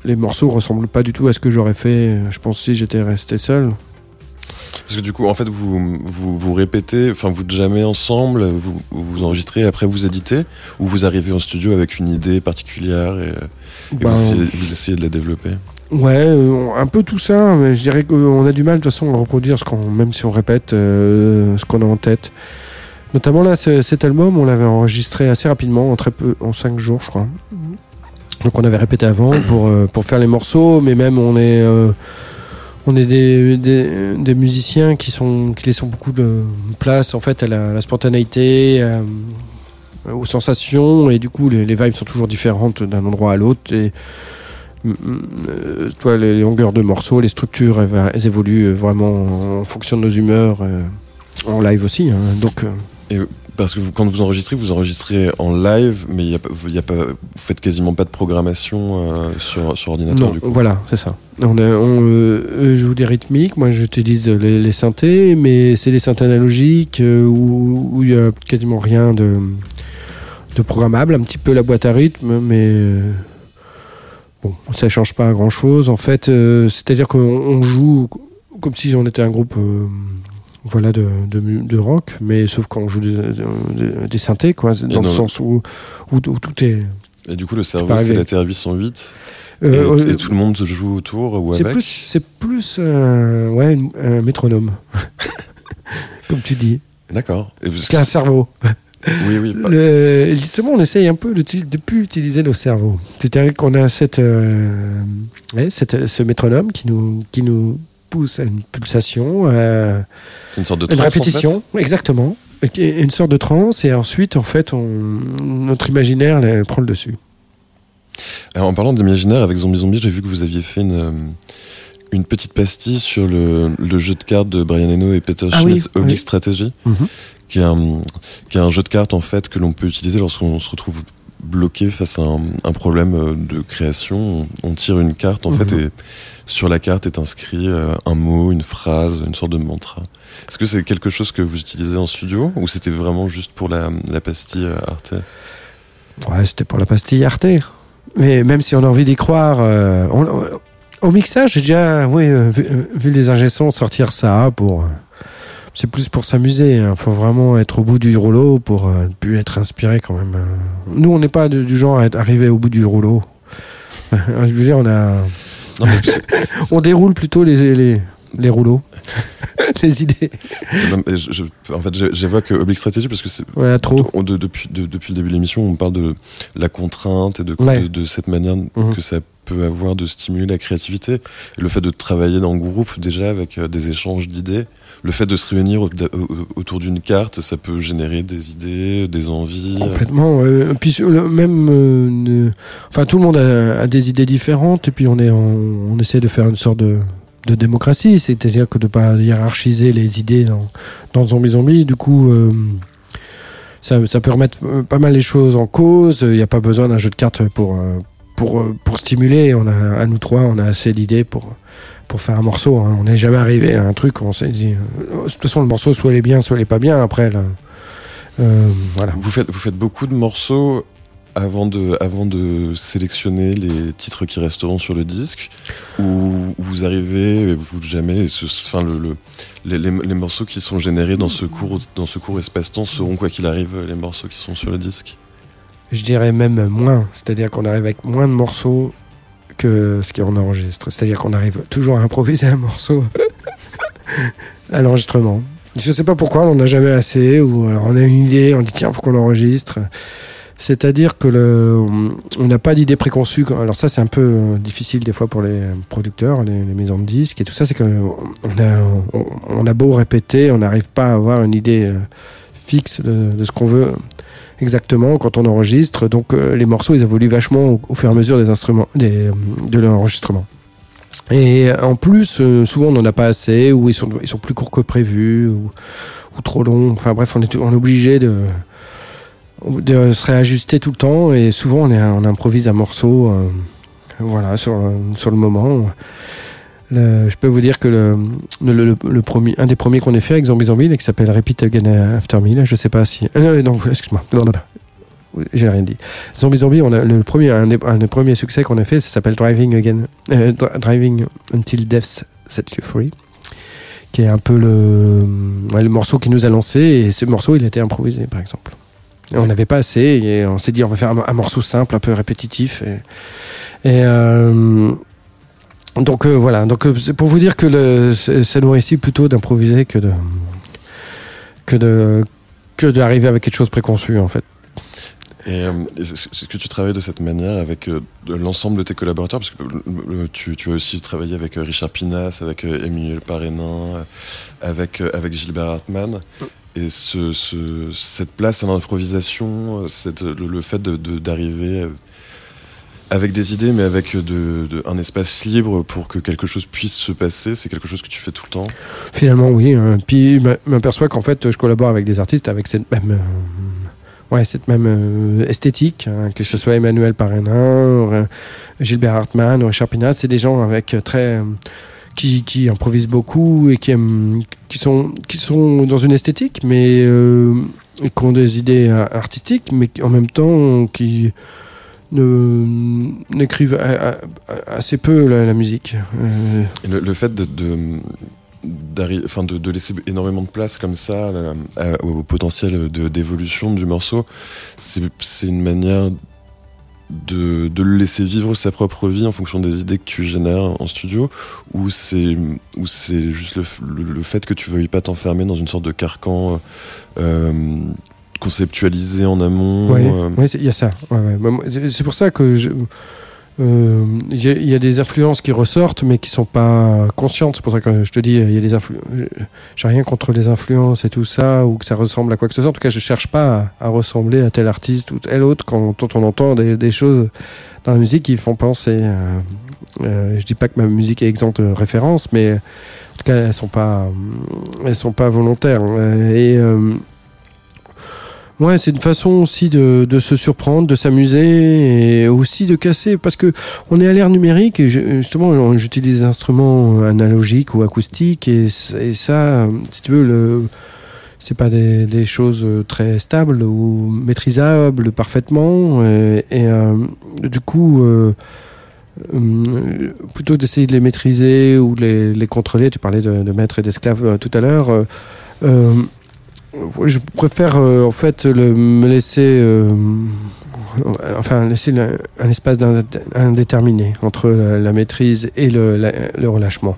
C: les morceaux ressemblent pas du tout à ce que j'aurais fait, euh, je pense, si j'étais resté seul.
B: Parce que du coup, en fait, vous vous, vous répétez, enfin, vous jamais ensemble, vous vous enregistrez, après vous éditez, ou vous arrivez en studio avec une idée particulière et, et
C: Ben,
B: vous, essayez, vous essayez de la développer?
C: Ouais, euh, un peu tout ça, mais je dirais qu'on a du mal de toute façon à reproduire ce qu'on, même si on répète euh, ce qu'on a en tête. Notamment là, ce- cet album, on l'avait enregistré assez rapidement, en très peu, en cinq jours, je crois. Donc on avait répété avant pour euh, pour faire les morceaux, mais même on est euh, on est des, des, des musiciens qui sont qui laissent beaucoup de place en fait à la, la spontanéité, euh, aux sensations, et du coup les, les vibes sont toujours différentes d'un endroit à l'autre. Et euh, toi, les longueurs de morceaux, les structures, elles, évoluent euh, vraiment en fonction de nos humeurs, euh, en live aussi. hein. Donc,
B: Parce que vous, quand vous enregistrez, vous enregistrez en live, mais y a, y a pas, vous faites quasiment pas de programmation euh, sur, sur ordinateur
C: non,
B: du coup.
C: voilà, c'est ça. On, a- on, euh, eux jouent des rythmiques, moi j'utilise les, les synthés, mais c'est des synthés analogiques euh, où il y a quasiment rien de, de programmable, un petit peu la boîte à rythme, mais bon, ça change pas grand chose. En fait, euh, c'est-à-dire qu'on on joue comme si on était un groupe. euh, voilà de, de, rock mais sauf qu'on joue des, des, des synthés quoi dans le sens où, où, où tout est
B: Et du coup, le cerveau, c'est la TR 808,
C: euh,
B: et,
C: euh,
B: et tout le monde se joue autour ou
C: C'est
B: avec.
C: plus, c'est plus ouais, un métronome, comme tu dis,
B: D'accord.
C: Qu'un cerveau.
B: Oui, oui.
C: Le- justement, on essaye un peu de ne plus utiliser nos cerveaux. C'est-à-dire qu'on a cette, euh, ouais, cette- ce métronome qui nous, qui nous pousse à une pulsation,
B: c'est une sorte de
C: une
B: transe, en
C: répétition, exactement, une sorte de transe, et ensuite, en fait, on, notre imaginaire là, prend le dessus.
B: Alors, en parlant d'imaginaire, avec Zombie Zombie, j'ai vu que vous aviez fait une, euh, une petite pastille sur le, le jeu de cartes de Brian Eno et Peter
C: Ah
B: Schmidt,
C: oui,
B: Oblique
C: oui.
B: Strategy.
C: Mhm.
B: Qui est un, qui est un jeu de cartes en fait que l'on peut utiliser lorsqu'on se retrouve bloqué face à un, un problème euh, de création. On, tire une carte en
C: Mhm.
B: fait et sur la carte est inscrit euh, un mot, une phrase, une sorte de mantra. Est-ce que c'est quelque chose que vous utilisez en studio ou c'était vraiment juste pour la, la pastille euh, Arte?
C: Ouais, c'était pour la pastille Arte. Mais même si on a envie d'y croire, euh, on- on- au mixage, j'ai déjà oui, vu, vu les ingé sons sortir ça pour. Euh, c'est plus pour s'amuser. Il faut vraiment être au bout du rouleau pour euh, plus être inspiré quand même. euh. Nous, on n'est pas de- du genre à être arrivé au bout du rouleau. Je veux dire, on a.
B: Non, mais
C: On déroule plutôt les, les, les rouleaux, les idées.
B: non, mais je- je- en fait, j'évoque Oblique Strategy parce que c'est
C: Voilà, trop.
B: on- de- depuis, de- depuis le début de l'émission, on parle de la contrainte et de,
C: Ouais.
B: de, de cette manière
C: Mhm.
B: que ça peut avoir de stimuler la créativité. Et le fait de travailler dans le groupe déjà avec euh, des échanges d'idées, le fait de se réunir au- au- autour d'une carte, ça peut générer des idées, des envies.
C: Complètement. euh, puis sur le- même, euh, enfin tout le monde a, des idées différentes et puis on est, on essaie de faire une sorte de, démocratie, c'est-à-dire que de pas hiérarchiser les idées dans, dans Zombie Zombie. Du coup, euh, ça, ça peut remettre euh, pas mal les choses en cause. Il n'y a pas besoin d'un jeu de cartes pour euh, pour euh, pour stimuler. On a à nous trois, on a assez d'idées pour pour faire un morceau. hein. On n'est jamais arrivé à un truc. où On s'est dit, euh, de toute façon, le morceau soit il est bien, soit il est pas bien. Après, là, euh, voilà.
B: Vous faites, vous faites beaucoup de morceaux avant de, avant de sélectionner les titres qui resteront sur le disque? Ou vous arrivez, vous jamais, ce, enfin, le, le les, les, les, morceaux qui sont générés dans ce court, dans ce court espace-temps seront, quoi qu'il arrive, les morceaux qui sont sur le disque?
C: Je dirais même moins. C'est-à-dire qu'on arrive avec moins de morceaux que ce qu'on enregistre. C'est-à-dire qu'on arrive toujours à improviser un morceau à l'enregistrement. Je sais pas pourquoi, on n'a jamais assez, ou alors on a une idée, on dit tiens, faut qu'on l'enregistre. C'est-à-dire que le, on n'a pas d'idée préconçue. Alors ça, c'est un peu difficile des fois pour les producteurs, les, les maisons de disques et tout ça. C'est qu'on a, a beau répéter, on n'arrive pas à avoir une idée fixe de, de ce qu'on veut exactement quand on enregistre. Donc euh, les morceaux, ils évoluent vachement au, fur et à mesure des instruments, des, de l'enregistrement. Et en plus, euh, souvent on n'en a pas assez, ou ils sont, ils sont plus courts que prévu, ou, trop longs. Enfin bref, on est, on est obligé de, de se réajuster tout le temps, et souvent on, est, on improvise un morceau, euh, voilà, sur, sur le moment. Je peux vous dire que le, premier, un des premiers qu'on ait fait avec Zombie Zombie, qui s'appelle Repeat Again After Me, là, je sais pas si. Euh, non, excuse-moi. J'ai rien dit. Zombie Zombie, on a le premier, un des, premiers succès qu'on a fait, ça s'appelle Driving Again, euh, Driving Until Death Set You Free, qui est un peu le, morceau qui nous a lancé. Et ce morceau, il a été improvisé, par exemple. On n'avait pas assez, et on s'est dit, on va faire un, morceau simple, un peu répétitif. Et, et euh, donc euh, voilà, donc euh, pour vous dire que le, ça nous réussit plutôt d'improviser que de que de que d'arriver avec quelque chose préconçu en fait.
B: Et euh, est-ce que tu travailles de cette manière avec euh, l'ensemble de tes collaborateurs? Parce que euh, tu, tu, as aussi travaillé avec Richard Pinas, avec Emmanuel Parénin, avec, avec Gilbert Hartmann. Et ce, ce, cette place à l'improvisation, le, le, fait d'arriver de, avec des idées, mais avec de, un espace libre pour que quelque chose puisse se passer, c'est quelque chose que tu fais tout le temps
C: Finalement, oui. Hein. Puis je m'aperçois qu'en fait, je collabore avec des artistes avec cette même. Euh, ouais, cette même euh, esthétique, hein, que ce soit Emmanuel Parénin, euh, Gilbert Hartmann ou Richard Pinat, c'est des gens avec très qui, improvisent beaucoup et qui sont dans une esthétique, mais euh, qui ont des idées artistiques, mais en même temps qui n'écrivent assez peu la, musique.
B: Euh... Le, fait de, de, laisser énormément de place comme ça à, au potentiel d'évolution du morceau, c'est une manière de, de, le laisser vivre sa propre vie en fonction des idées que tu génères en studio ou c'est juste le, le, le, fait que tu veuilles pas t'enfermer dans une sorte de carcan euh, conceptualisé en amont.
C: Oui, euh... ouais, il y a ça. Ouais, ouais. C'est pour ça que je, euh, il y, y, a des influences qui ressortent mais qui sont pas conscientes. C'est pour ça que je te dis, il y a des influences. J'ai rien contre les influences et tout ça ou que ça ressemble à quoi que ce soit. En tout cas, je cherche pas à, à ressembler à tel artiste ou tel autre quand, quand on entend des, des, choses dans la musique qui font penser. Euh, euh, je dis pas que ma musique est exempte de référence, mais en tout cas, elles sont pas, elles sont pas volontaires. Et euh, C'est une façon aussi de, se surprendre, de s'amuser et aussi de casser parce que on est à l'ère numérique et justement j'utilise des instruments analogiques ou acoustiques et, ça, si tu veux, c'est pas des, choses très stables ou maîtrisables parfaitement et, euh, du coup euh, euh, plutôt d'essayer de les maîtriser ou de les, contrôler tu parlais de, de maître et d'esclave euh, tout à l'heure euh, je préfère euh, en fait le, me laisser euh, enfin laisser un espace indéterminé entre la, la maîtrise et le, la, le, relâchement.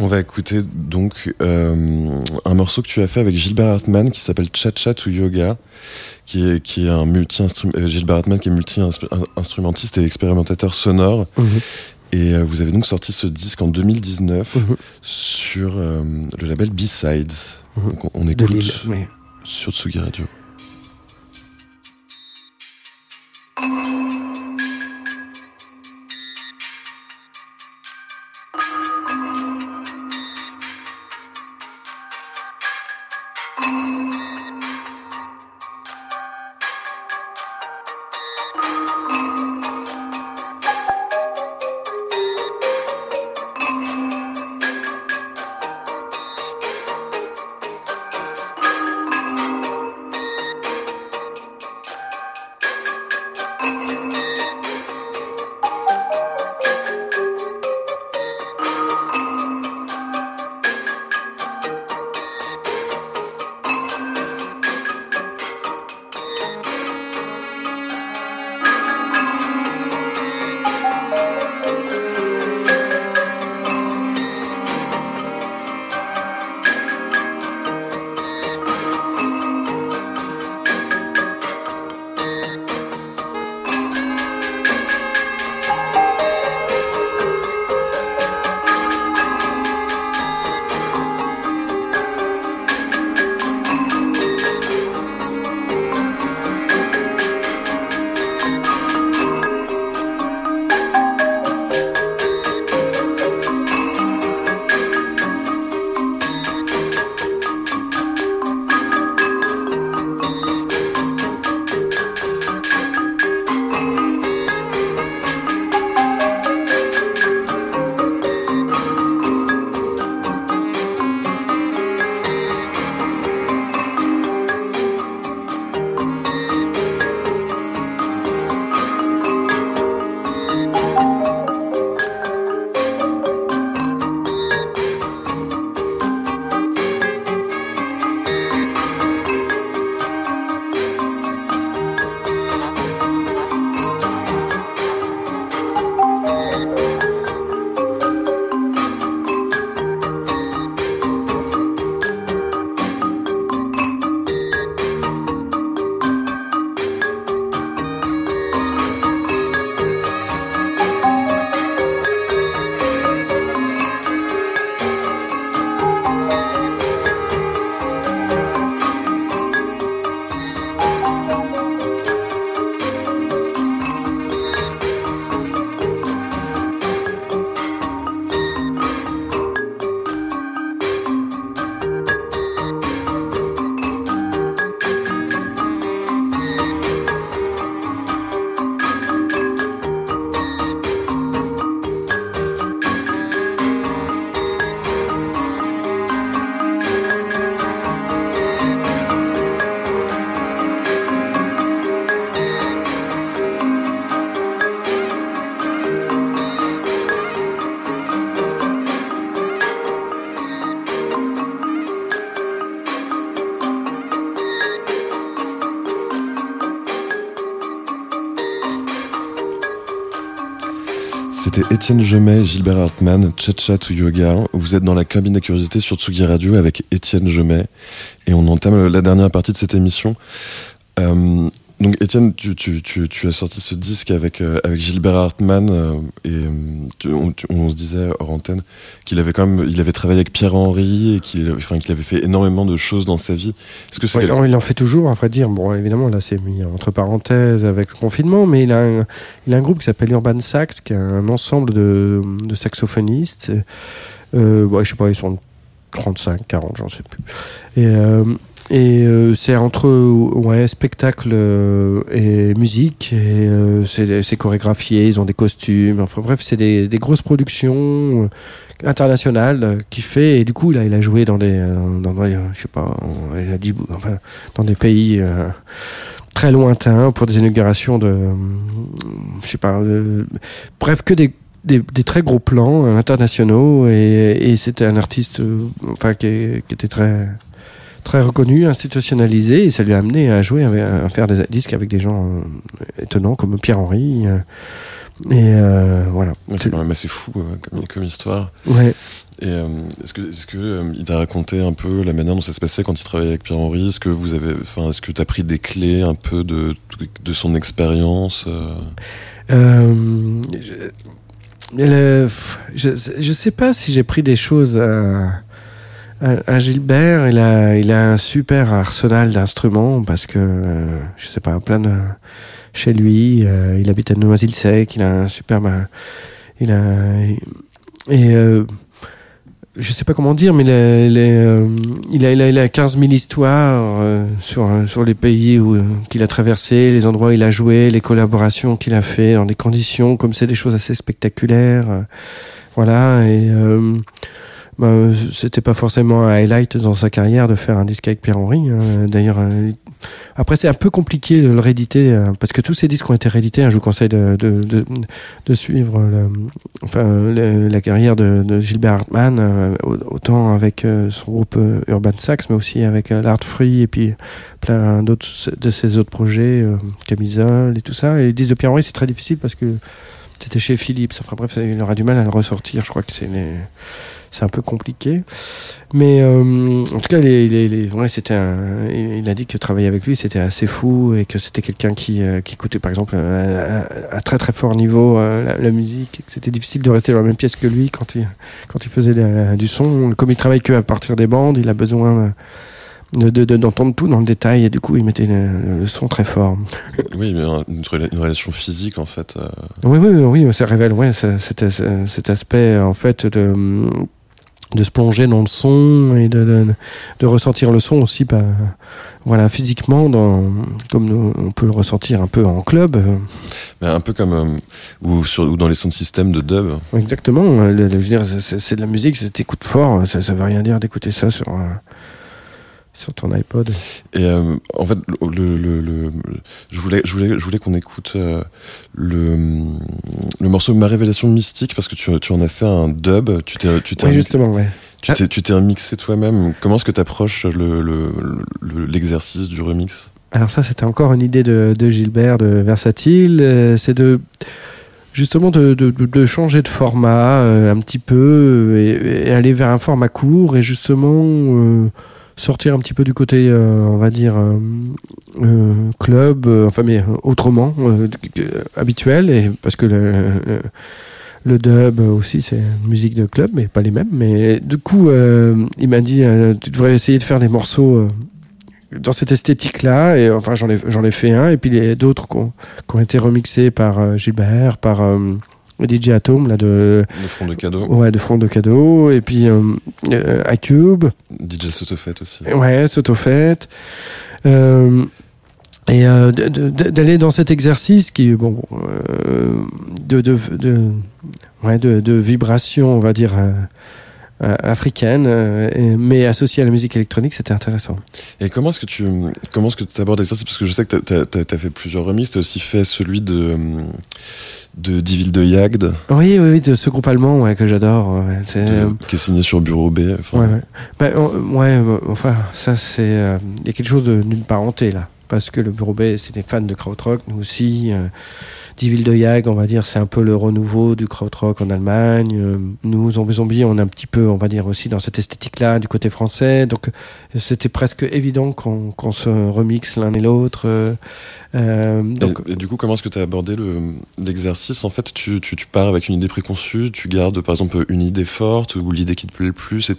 B: On va écouter donc euh, un morceau que tu as fait avec Gilbert Hartmann qui s'appelle Cha Cha to Yoga, qui est, qui est un multi euh, Gilbert Hartmann qui est multi-instrumentiste et expérimentateur sonore. Mm -hmm. Et euh, vous avez donc sorti ce disque en 2019 mm -hmm. sur euh, le label B-Sides. Donc on, on écoute
C: mais...
B: sur Tsugi Radio. Étienne Gemet, Gilbert Hartmann, Cha to Yoga. Vous êtes dans la cabine de curiosité sur Tsugi Radio avec Étienne Gemet et on entame la dernière partie de cette émission. Euh, donc Étienne, tu, tu, tu, tu, as sorti ce disque avec, euh, avec Gilbert Hartmann euh, et euh, on, on, se disait hors antenne qu'il avait quand même il avait travaillé avec Pierre Henry et qu'il enfin, qu'il avait fait énormément de choses dans sa vie.
C: Est-ce que c'est ouais, il en fait toujours à vrai dire. Bon évidemment là c'est mis entre parenthèses avec le confinement mais il a un, il a un groupe qui s'appelle Urban Sax qui est un ensemble de, de saxophonistes. Euh, ouais, je sais pas ils sont 35, 40, j'en sais plus. Et et euh, c'est entre ouais, spectacle euh, et musique. Et euh, c'est chorégraphié, ils ont des costumes. Enfin bref, c'est des, des, grosses productions euh, internationales qu'il fait. Et du coup, là, il a joué dans des, dans, je sais pas, il a dit, enfin, dans des pays très lointains pour des inaugurations de, je sais pas, bref, que des des, des, très gros plans internationaux et, et c'était un artiste enfin qui, qui, était très très reconnu, institutionnalisé, et ça lui a amené à jouer, à faire des disques avec des gens euh, étonnants comme Pierre Henry. Euh, et euh, voilà.
B: c'est quand même assez fou comme, comme, histoire.
C: Ouais.
B: Et est-ce que, est-ce que il t'a raconté un peu la manière dont ça se passait quand il travaillait avec Pierre Henry? Est-ce que vous avez, enfin, est-ce que t'as pris des clés un peu de, de son expérience
C: je, je, je, sais pas si j'ai pris des choses. Un, Gilbert, il a, il a un super arsenal d'instruments parce que, euh, je sais pas, plein de, chez lui, euh, il habite à Noisy-le-Sec, il a un super, il a, et euh, je sais pas comment dire, mais il a, il a, il a, il a 15 000 histoires sur, sur les pays qu'il a traversé, les endroits où il a joué, les collaborations qu'il a fait, dans des conditions, comme c'est des choses assez spectaculaires. voilà, et bah, c'était pas forcément un highlight dans sa carrière de faire un disque avec Pierre Henry. Hein. D'ailleurs, euh, après c'est un peu compliqué de le rééditer euh, parce que tous ces disques ont été réédités. Hein. je vous conseille de, de, de, de suivre le, enfin, la carrière de, Gilbert Hartmann, euh, autant avec son groupe Urban Sax, mais aussi avec l'Art Free et puis plein d'autres de ses autres projets, Camisole et tout ça. Et les disques de Pierre Henry, c'est très difficile parce que c'était chez Philips. Enfin bref, il aura du mal à le ressortir. Je crois que c'est c'est un peu compliqué. Mais euh, en tout cas, il, ouais, c'était il a dit que travailler avec lui, c'était assez fou et que c'était quelqu'un qui, euh, qui écoutait, par exemple, à, très très fort niveau euh, la, musique. C'était difficile de rester dans la même pièce que lui quand il, quand il faisait du son. Comme il travaille que à partir des bandes, il a besoin d'entendre de, tout dans le détail et du coup il mettait le, son très fort.
B: Oui, mais une, une, relation physique en fait.
C: Oui, oui, oui, ça révèle ouais, cet, cet aspect en fait de de se plonger dans le son et de, de, de ressentir le son aussi bah, voilà physiquement dans, comme nous, on peut le ressentir un peu en club.
B: Un peu comme euh, ou, sur, ou dans les sons de système de dub.
C: Exactement. Euh, le, je veux dire c'est de la musique c'est écoute fort ça, ça veut rien dire d'écouter ça sur sur ton iPod.
B: Et euh, en fait, le, le, le, je voulais, je voulais, je voulais qu'on écoute euh, le, le morceau Ma révélation mystique parce que tu, tu en as fait un dub. Tu t'es, tu
C: oui, justement, ouais.
B: Tu t'es, tu t'es remixé toi-même. Comment est-ce que tu approches le, le, l'exercice du remix?
C: Alors ça, c'était encore une idée de, de Gilbert de Versatile. Euh, c'est de justement de, de, de, changer de format un petit peu et, et, aller vers un format court et justement sortir un petit peu du côté, euh, on va dire, euh, euh, club, enfin, mais autrement, habituel, parce que le, dub aussi, c'est une musique de club, mais pas les mêmes. Mais du coup, il m'a dit, tu devrais essayer de faire des morceaux dans cette esthétique-là, et enfin, j'en ai, fait un, et puis il y a d'autres qui ont, qui ont été remixés par Gilbert, par DJ Atom là de
B: de front de cadeau.
C: ouais de front de cadeau. Et puis euh, euh iCube
B: DJ Sotofet aussi.
C: Ouais Sotofet. Euh, et d'aller dans cet exercice qui bon de de de ouais de, de vibration on va dire africaine, mais associée à la musique électronique, c'était intéressant.
B: Et comment est-ce que tu comment est-ce que tu abordes ça? Parce que je sais que tu as, as, fait plusieurs remixes, tu as aussi fait celui de de Divil de Jagd.
C: Oui, oui, oui, de ce groupe allemand ouais, que j'adore. Ouais,
B: euh, qui est signé sur Bureau B.
C: Enfin. Ouais, ouais. Bah, ouais, enfin, ça, c'est. Il euh, y a quelque chose d'une parenté, là. Parce que le Bureau B, c'est des fans de krautrock, nous aussi. Euh, Die Wilde Jag, on va dire, c'est un peu le renouveau du krautrock en Allemagne. Euh, nous, Zombie Zombie, on est un petit peu, on va dire, aussi dans cette esthétique-là du côté français. Donc, euh, c'était presque évident qu'on se remixe l'un et l'autre. Euh, euh, donc,
B: Et, du coup, comment est-ce que tu as abordé le- l'exercice? En fait, tu, tu, tu pars avec une idée préconçue, tu gardes par exemple une idée forte ou l'idée qui te plaît le plus et de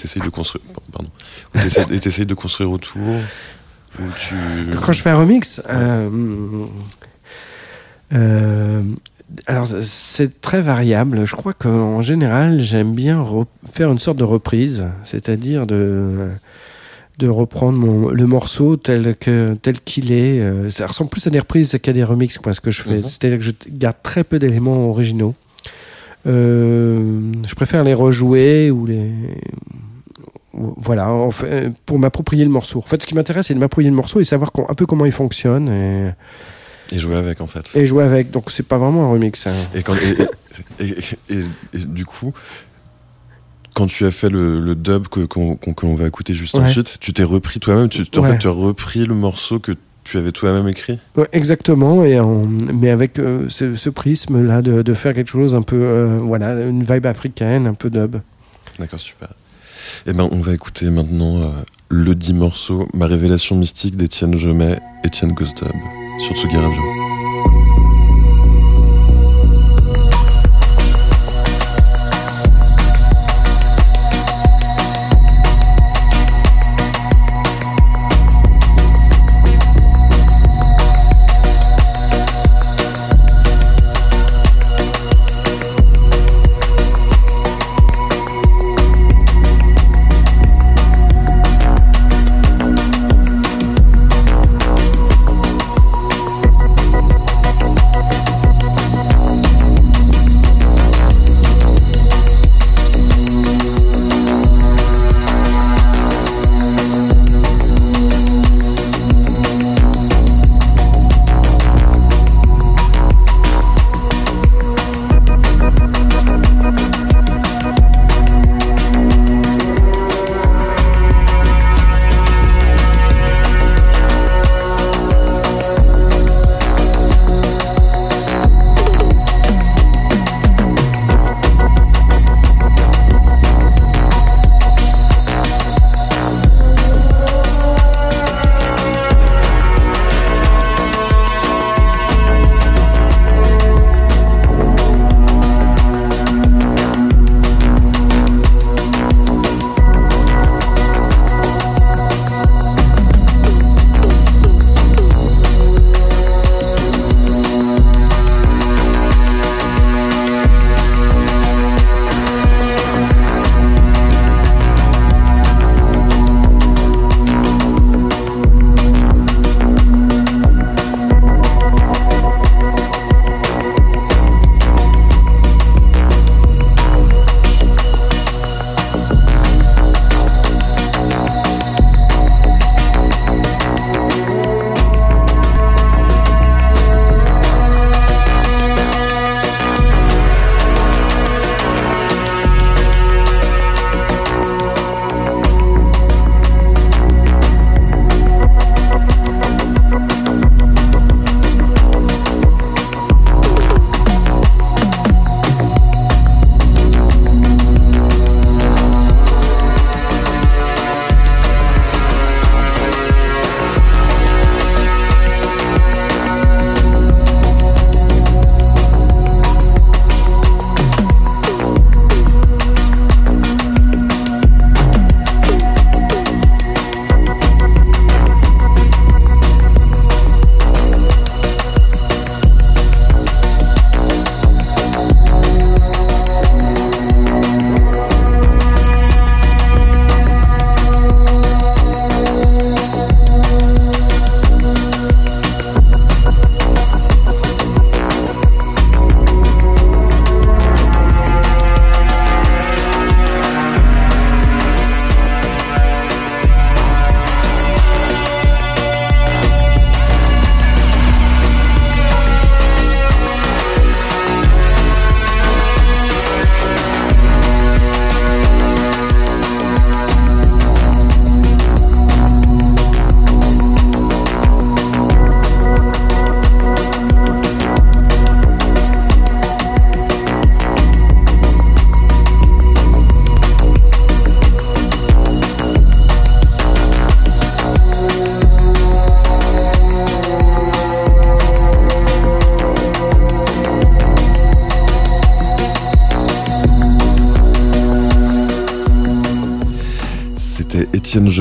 B: et t'essayes de construire autour? Tu...
C: Quand je fais un remix, euh, euh, alors c'est très variable. Je crois qu'en général, j'aime bien re- faire une sorte de reprise, c'est-à-dire de de reprendre mon, le morceau tel que tel qu'il est. Euh, Ça ressemble plus à des reprises qu'à des remixes, quoi, ce que je fais.
B: Mhm.
C: C'est-à-dire que je garde très peu d'éléments originaux. Euh, je préfère les rejouer ou les voilà, en fait, pour m'approprier le morceau. En fait, ce qui m'intéresse, c'est de m'approprier le morceau et savoir un peu comment il fonctionne et,
B: Et jouer avec en fait.
C: et jouer avec. Donc, c'est pas vraiment un remix. hein.
B: Et, quand, et, et- et- et- et du coup, quand tu as fait le, le dub que, qu'on, va écouter juste
C: Ouais.
B: ensuite, tu t'es repris toi-même, tu, en
C: Ouais.
B: fait, tu as repris le morceau que tu avais toi-même écrit?
C: Ouais, exactement, et en- mais avec euh, ce, ce prisme-là de, de faire quelque chose un peu, euh, voilà, une vibe africaine, un peu dub.
B: D'accord, super. Eh ben, on va écouter maintenant euh, le dit morceau, Ma révélation mystique d'Étienne Jomet, Étienne Ghost Dub, sur Tsugi Radio.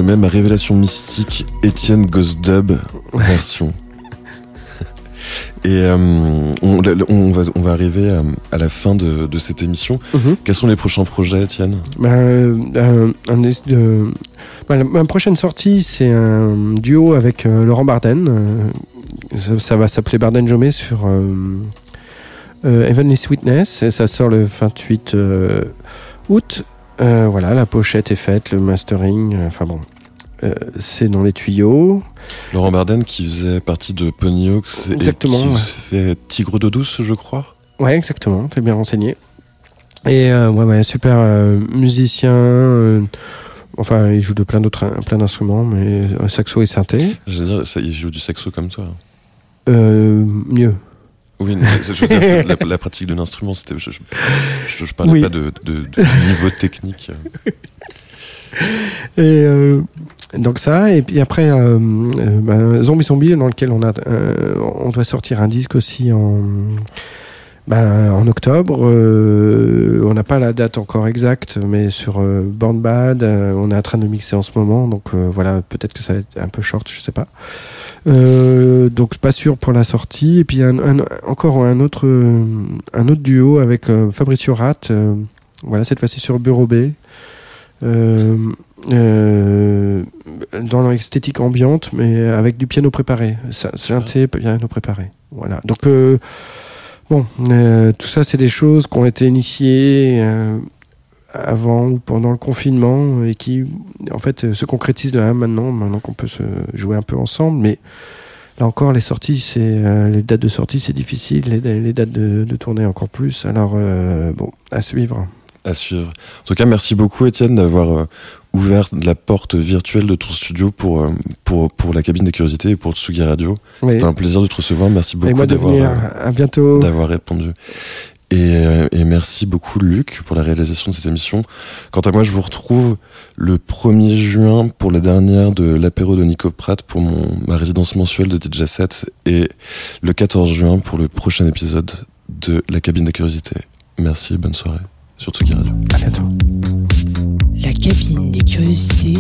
B: Jemet, ma révélation mystique, Étienne Ghost Dub version. Et euh, on, on va, on va arriver à, à la fin de, de cette émission.
C: Mhm.
B: Quels sont les prochains projets, Étienne?
C: Bah, euh, un, de- bah, la- ma prochaine sortie, c'est un duo avec euh, Laurent Barden. Euh, ça, ça va s'appeler Barden Jomé sur euh, euh, Heavenly Sweetness. Et ça sort le 28 euh, août. Euh, voilà, la pochette est faite, le mastering. euh, Enfin bon, euh, c'est dans les tuyaux.
B: Laurent Barden qui faisait partie de Ponyhawks et
C: Exactement,
B: qui
C: ouais.
B: fait Tigre d'eau douce, je crois.
C: Ouais, exactement, t'es bien renseigné. Et euh, ouais, ouais, super euh, musicien. euh, enfin, il joue de plein d'autres, plein d'instruments, mais euh, saxo et synthé.
B: Je veux dire, ça, il joue du saxo comme toi.
C: Euh, mieux.
B: Oui, mais je veux dire, la, la pratique de l'instrument, c'était. Je, je, je- je parlais
C: Oui.
B: pas de, de- de niveau technique.
C: Et euh, donc ça, et puis après, euh, euh, ben, Zombie Zombie, dans lequel on a, euh, on doit sortir un disque aussi en, ben, en octobre. Euh, on n'a pas la date encore exacte, mais sur Born Bad, on est en train de mixer en ce moment, donc voilà, peut-être que ça va être un peu short, je sais pas. Donc pas sûr pour la sortie. Et puis encore un autre, un autre duo avec Fabricio Rat. voilà, cette fois-ci sur Bureau B. Euh, euh, dans l'esthétique ambiante, mais avec du piano préparé. Synthé, piano préparé. Voilà. Donc, euh, bon, euh, tout ça, c'est des choses qui ont été initiées avant ou pendant le confinement et qui, en fait, se concrétisent là maintenant, maintenant qu'on peut se jouer un peu ensemble. Mais là encore, les sorties, c'est les dates de sortie, c'est difficile. Les, les dates de, de tournée encore plus. Alors, bon, à suivre.
B: À suivre. En tout cas, merci beaucoup, Étienne, d'avoir euh, ouvert la porte virtuelle de ton studio pour, euh, pour, pour la cabine des curiosités et pour Tsugi Radio.
C: Oui.
B: C'était un plaisir de te recevoir. Merci beaucoup d'avoir euh, d'avoir répondu. Et, et merci beaucoup Luc pour la réalisation de cette émission. Quant à moi, je vous retrouve le 1er juin pour la dernière de l'apéro de Nico Pratt pour mon, ma résidence mensuelle de DJ 7 et le 14 juin pour le prochain épisode de La cabine des curiosités. Merci et bonne soirée sur Tsugi Radio.
C: À bientôt.
A: La cabine des curiosités,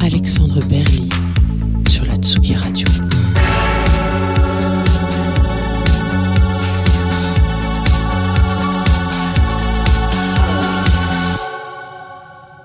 A: Alexandre Berly sur la Tsugi Radio.